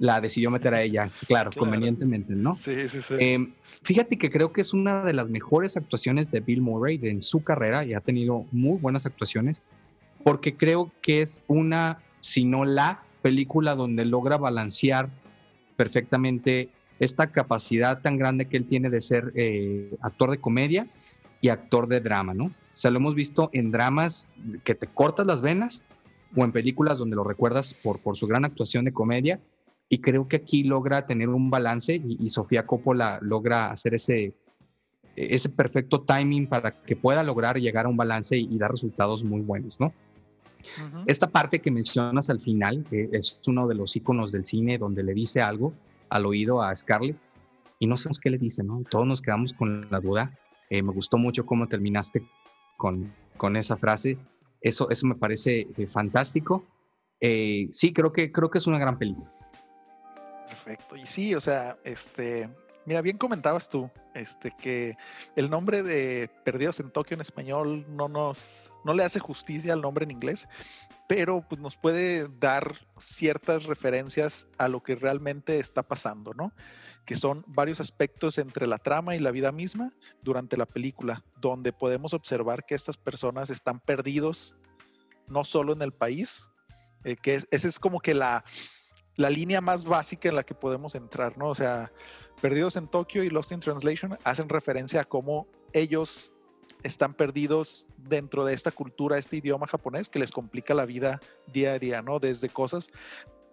la decidió meter a ella, [LAUGHS] claro, convenientemente, ¿no? Sí, sí, sí. Em, fíjate que creo que es una de las mejores actuaciones de Bill Murray en su carrera y ha tenido muy buenas actuaciones, porque creo que es una, si no la película donde logra balancear perfectamente esta capacidad tan grande que él tiene de ser eh, actor de comedia y actor de drama, ¿no? O sea, lo hemos visto en dramas que te cortas las venas o en películas donde lo recuerdas por, por su gran actuación de comedia y creo que aquí logra tener un balance y, Sofía Coppola logra hacer ese, ese perfecto timing para que pueda lograr llegar a un balance y, dar resultados muy buenos, ¿no? Esta parte que mencionas al final, que es uno de los iconos del cine donde le dice algo al oído a Scarlett y no sabemos qué le dice, ¿no? Todos nos quedamos con la duda. Eh, me gustó mucho cómo terminaste con, con esa frase. Eso, eso me parece eh, fantástico. Eh, sí, creo que, creo que es una gran película. Perfecto. Y sí, o sea, este, mira, bien comentabas tú, este, que el nombre de Perdidos en Tokio en español no nos, no le hace justicia al nombre en inglés, pero pues nos puede dar ciertas referencias a lo que realmente está pasando, ¿no? Que son varios aspectos entre la trama y la vida misma durante la película, donde podemos observar que estas personas están perdidos no solo en el país, eh, que es, esa es como que la, la línea más básica en la que podemos entrar, ¿no? O sea, Perdidos en Tokio y Lost in Translation hacen referencia a cómo ellos están perdidos dentro de esta cultura, este idioma japonés que les complica la vida día a día, ¿no? Desde cosas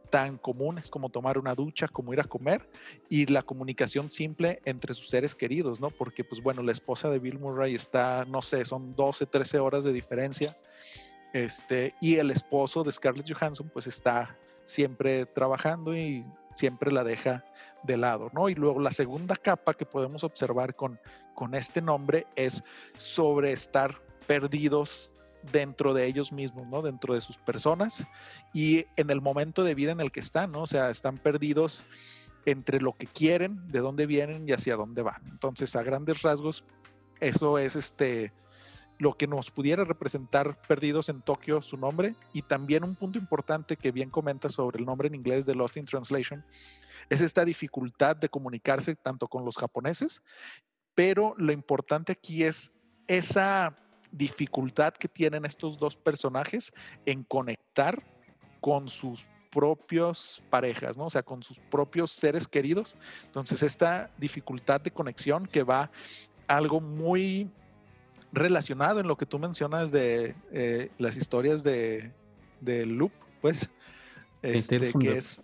tan comunes como tomar una ducha, como ir a comer y la comunicación simple entre sus seres queridos, ¿no? Porque pues bueno, la esposa de Bill Murray está, no sé, son 12, 13 horas de diferencia. Este, y el esposo de Scarlett Johansson pues está siempre trabajando y siempre la deja de lado, ¿no? Y luego la segunda capa que podemos observar con, con este nombre es sobre estar perdidos dentro de ellos mismos, ¿no? Dentro de sus personas y en el momento de vida en el que están, ¿no? O sea, están perdidos entre lo que quieren, de dónde vienen y hacia dónde van. Entonces, a grandes rasgos, eso es este lo que nos pudiera representar Perdidos en Tokio, su nombre, y también un punto importante que bien comenta sobre el nombre en inglés de Lost in Translation, es esta dificultad de comunicarse tanto con los japoneses, pero lo importante aquí es esa dificultad que tienen estos dos personajes en conectar con sus propios parejas, ¿no? O sea, con sus propios seres queridos. Entonces, esta dificultad de conexión que va algo muy relacionado en lo que tú mencionas de eh, las historias de, de Loop, pues, este, que es,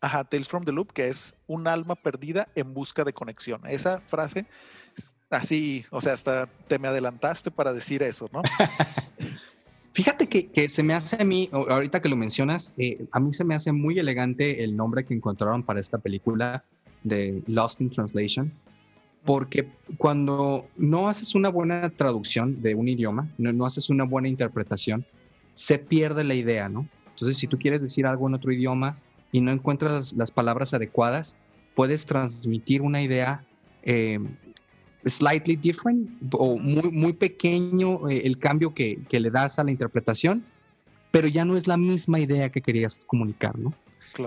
ajá, Tales from the Loop, que es un alma perdida en busca de conexión. Esa frase Así, o sea, hasta te me adelantaste para decir eso, ¿no? [LAUGHS] Fíjate que, se me hace a mí, ahorita que lo mencionas, eh, a mí se me hace muy elegante el nombre que encontraron para esta película de Lost in Translation, porque cuando no haces una buena traducción de un idioma, no, no haces una buena interpretación, se pierde la idea, ¿no? Entonces, si tú quieres decir algo en otro idioma y no encuentras las palabras adecuadas, puedes transmitir una idea eh, slightly different o muy, muy pequeño eh, el cambio que, que, le das a la interpretación, pero ya no es la misma idea que querías comunicar, ¿no?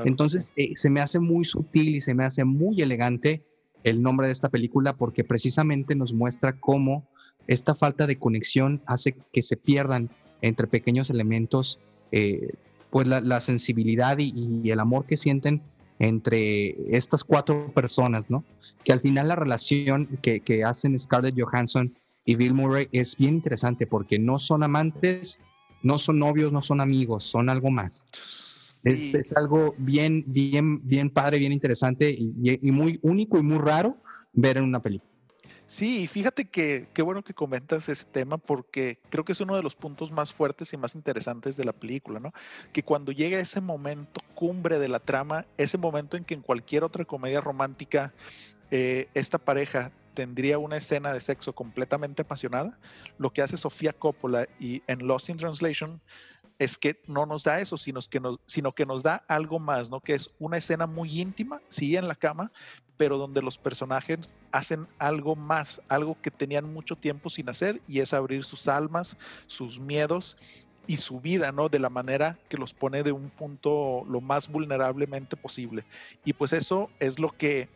Entonces, eh, se me hace muy sutil y se me hace muy elegante el nombre de esta película porque precisamente nos muestra cómo esta falta de conexión hace que se pierdan entre pequeños elementos eh, pues la, sensibilidad y, el amor que sienten entre estas cuatro personas, ¿no? Que al final la relación que, hacen Scarlett Johansson y Bill Murray es bien interesante porque no son amantes, no son novios, no son amigos, son algo más. Es, algo bien, bien, bien padre, bien interesante y muy único y muy raro ver en una película. Sí, fíjate que qué bueno que comentas ese tema porque creo que es uno de los puntos más fuertes y más interesantes de la película, ¿no? Que cuando llega ese momento cumbre de la trama, ese momento en que en cualquier otra comedia romántica eh, esta pareja tendría una escena de sexo completamente apasionada, lo que hace Sofía Coppola y en Lost in Translation es que no nos da eso, sino que nos, sino que nos da algo más, ¿no? Que es una escena muy íntima, sí, en la cama, pero donde los personajes hacen algo más, algo que tenían mucho tiempo sin hacer, y es abrir sus almas, sus miedos y su vida, ¿no? De la manera que los pone de un punto lo más vulnerablemente posible. Y pues eso es lo que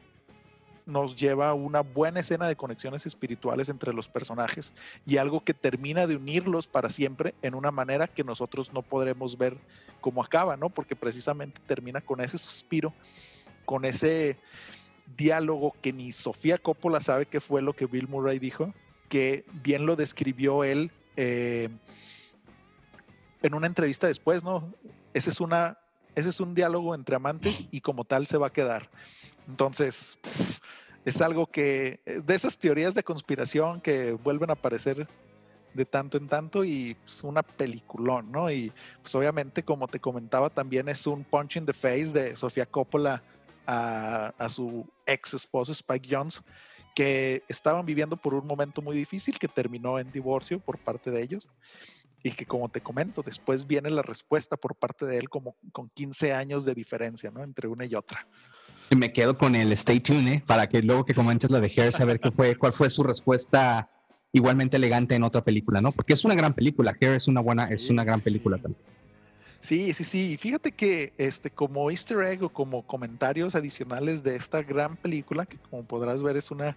nos lleva a una buena escena de conexiones espirituales entre los personajes y algo que termina de unirlos para siempre en una manera que nosotros no podremos ver cómo acaba, ¿no? Porque precisamente termina con ese suspiro, con ese diálogo que ni Sofía Coppola sabe qué fue lo que Bill Murray dijo, que bien lo describió él eh, en una entrevista después, ¿no? Ese es una, ese es un diálogo entre amantes y como tal se va a quedar. Entonces, [LAUGHS] es algo que, eh, de esas teorías de conspiración que vuelven a aparecer de tanto en tanto y pues, una peliculón, ¿no? Y pues obviamente, como te comentaba, también es un punch in the face de Sofía Coppola a, a su ex esposo Spike Jones, que estaban viviendo por un momento muy difícil que terminó en divorcio por parte de ellos y que como te comento, después viene la respuesta por parte de él como con 15 años de diferencia, ¿no? Entre una y otra me quedo con el stay tuned, ¿eh? para que luego que comentes lo de Hair, saber qué fue, cuál fue su respuesta igualmente elegante en otra película, ¿no? Porque es una gran película, Hair es una buena, es una gran película también. Sí, sí, sí. Fíjate que este, como easter egg o como comentarios adicionales de esta gran película, que como podrás ver es una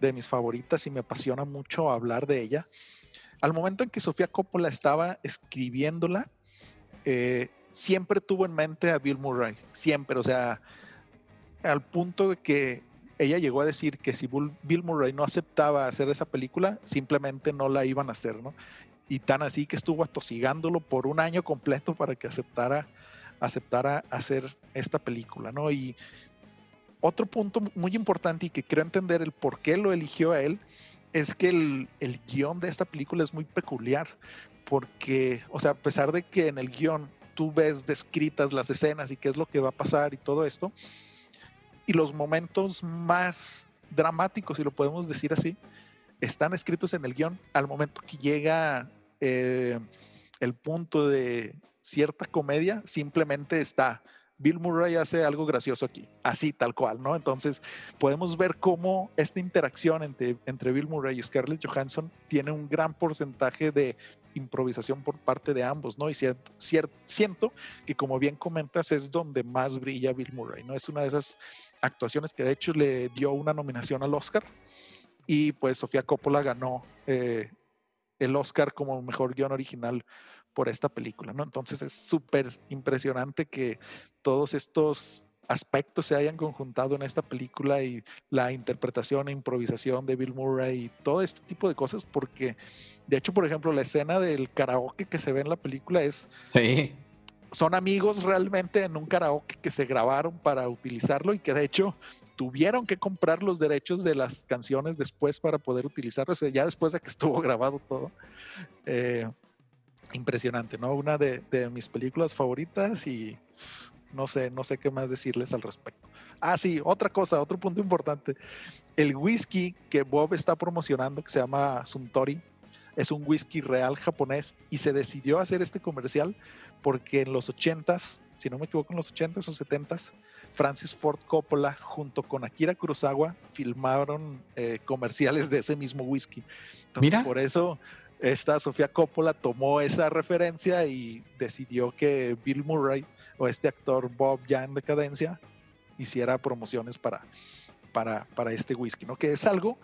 de mis favoritas y me apasiona mucho hablar de ella, al momento en que Sofía Coppola estaba escribiéndola, eh, siempre tuvo en mente a Bill Murray, siempre, o sea, al punto de que ella llegó a decir que si Bill Murray no aceptaba hacer esa película, simplemente no la iban a hacer, ¿no? Y tan así que estuvo atosigándolo por un año completo para que aceptara, aceptara hacer esta película, ¿no? Y otro punto muy importante y que creo entender el por qué lo eligió a él es que el, el guion de esta película es muy peculiar, porque, o sea, a pesar de que en el guion tú ves descritas las escenas y qué es lo que va a pasar y todo esto, y los momentos más dramáticos, si lo podemos decir así, están escritos en el guion al momento que llega eh, el punto de cierta comedia, simplemente está. Bill Murray hace algo gracioso aquí, así tal cual, ¿no? Entonces podemos ver cómo esta interacción entre, entre Bill Murray y Scarlett Johansson tiene un gran porcentaje de improvisación por parte de ambos, ¿no? Y siento que como bien comentas es donde más brilla Bill Murray, ¿no? Es una de esas actuaciones que de hecho le dio una nominación al Oscar y pues Sofía Coppola ganó eh, el Oscar como mejor guion original por esta película, ¿no? Entonces es súper impresionante que todos estos aspectos se hayan conjuntado en esta película y la interpretación e improvisación de Bill Murray y todo este tipo de cosas, porque de hecho, por ejemplo, la escena del karaoke que se ve en la película es sí son amigos realmente en un karaoke que se grabaron para utilizarlo y que de hecho tuvieron que comprar los derechos de las canciones después para poder utilizarlos, ya después de que estuvo grabado todo. Eh, impresionante, ¿no? Una de, de, mis películas favoritas y no sé, no sé qué más decirles al respecto. Ah, sí, otra cosa, otro punto importante. El whisky que Bob está promocionando, que se llama Suntory, es un whisky real japonés y se decidió hacer este comercial porque en los 80s, si no me equivoco, en los 80s o 70s, Francis Ford Coppola junto con Akira Kurosawa filmaron eh, comerciales de ese mismo whisky. Mira. por eso esta Sofía Coppola tomó esa referencia y decidió que Bill Murray o este actor Bob ya en decadencia hiciera promociones para, para, para este whisky, ¿no? Que es algo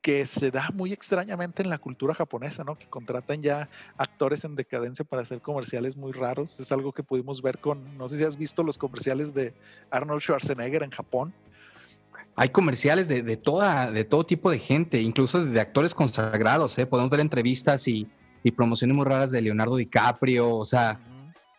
que se da muy extrañamente en la cultura japonesa, ¿no? Que contratan ya actores en decadencia para hacer comerciales muy raros. Es algo que pudimos ver con, no sé si has visto los comerciales de Arnold Schwarzenegger en Japón. Hay comerciales de, toda, de todo tipo de gente, incluso de actores consagrados, ¿eh? Podemos ver entrevistas y, promociones muy raras de Leonardo DiCaprio, o sea,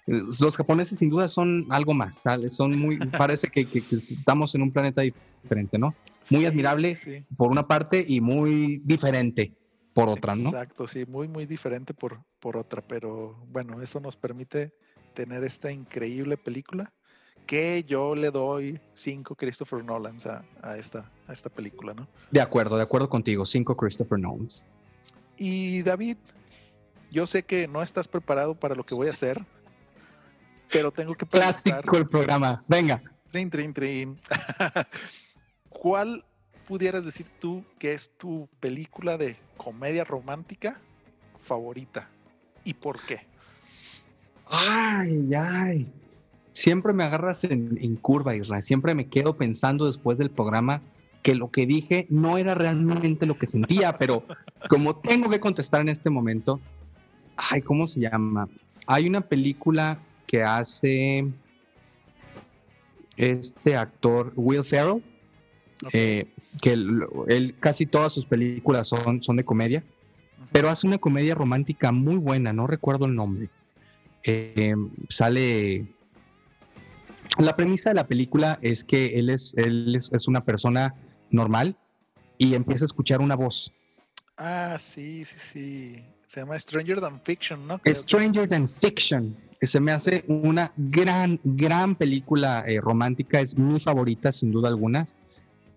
los japoneses sin duda son algo más, son muy, [LAUGHS] parece que, estamos en un planeta diferente, ¿no? Muy admirable por una parte y muy diferente por otra, ¿no? Exacto, sí, muy, muy diferente por, por otra, pero bueno, eso nos permite tener esta increíble película que yo le doy cinco Christopher Nolans a, a, esta, a esta película, ¿no? De acuerdo, de acuerdo contigo, cinco Christopher Nolans. Y David, yo sé que no estás preparado para lo que voy a hacer, pero tengo que Clásico el programa. Venga. Trin, trin, trin. [LAUGHS] ¿Cuál pudieras decir tú que es tu película de comedia romántica favorita? ¿Y por qué? Ay, ay. Siempre me agarras en, curva, Israel. Siempre me quedo pensando después del programa que lo que dije no era realmente lo que sentía, pero como tengo que contestar en este momento, ay, ¿cómo se llama? Hay una película que hace este actor Will Ferrell, eh, que él, casi todas sus películas son, son de comedia, pero hace una comedia romántica muy buena, no recuerdo el nombre. Eh, sale... La premisa de la película es que él es, él es, una persona normal y empieza a escuchar una voz. Ah, sí, sí, sí. Se llama Stranger Than Fiction, ¿no? Stranger Than Fiction que se me hace una gran, gran película eh, romántica, es mi favorita sin duda alguna.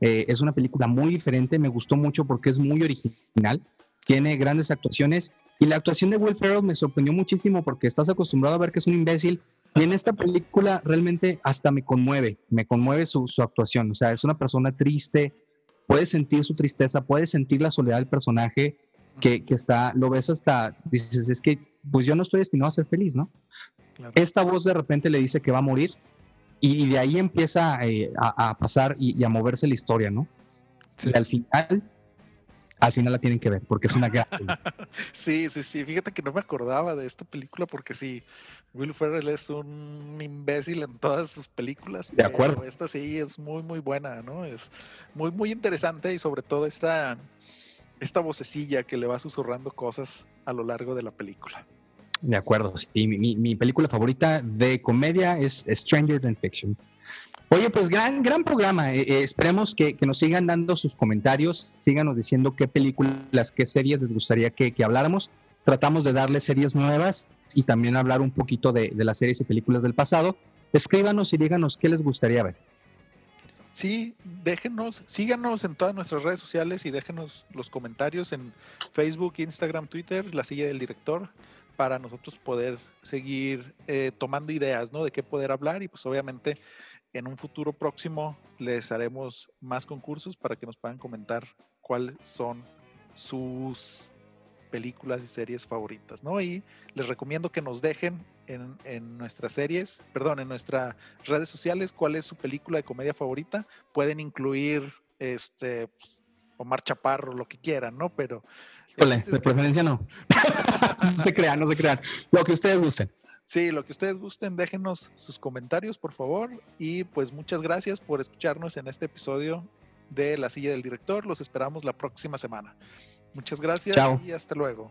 Eh, es una película muy diferente, me gustó mucho porque es muy original, tiene grandes actuaciones y la actuación de Will Ferrell me sorprendió muchísimo porque estás acostumbrado a ver que es un imbécil y en esta película realmente hasta me conmueve, me conmueve su, su actuación, o sea, es una persona triste, puedes sentir su tristeza, puedes sentir la soledad del personaje que, que, está, lo ves hasta, dices, es que pues yo no estoy destinado a ser feliz, ¿no? Esta voz de repente le dice que va a morir y, de ahí empieza eh, a, pasar y, a moverse la historia, ¿no? Y al final, al final la tienen que ver porque es una gran [LAUGHS] Sí, sí, sí. Fíjate que no me acordaba de esta película porque sí, Will Ferrell es un imbécil en todas sus películas. De acuerdo. esta sí es muy, muy buena, ¿no? Es muy, muy interesante y sobre todo esta, esta vocecilla que le va susurrando cosas a lo largo de la película. De acuerdo, sí. Mi, mi, película favorita de comedia es Stranger Than Fiction. Oye, pues gran, gran programa. Eh, eh, esperemos que, que, nos sigan dando sus comentarios, síganos diciendo qué películas, qué series les gustaría que, que habláramos. Tratamos de darles series nuevas y también hablar un poquito de, de, las series y películas del pasado. Escríbanos y díganos qué les gustaría ver. Sí, déjenos, síganos en todas nuestras redes sociales y déjenos los comentarios en Facebook, Instagram, Twitter, la silla del director para nosotros poder seguir eh, tomando ideas, ¿no? De qué poder hablar y pues obviamente en un futuro próximo les haremos más concursos para que nos puedan comentar cuáles son sus películas y series favoritas, ¿no? Y les recomiendo que nos dejen en, en, nuestras series, perdón, en nuestras redes sociales cuál es su película de comedia favorita. Pueden incluir este pues, Omar Chaparro, lo que quieran, ¿no? Pero de preferencia no. [LAUGHS] no se crean, no se crean. Lo que ustedes gusten. Sí, lo que ustedes gusten, déjenos sus comentarios, por favor. Y pues muchas gracias por escucharnos en este episodio de La Silla del Director. Los esperamos la próxima semana. Muchas gracias y hasta luego.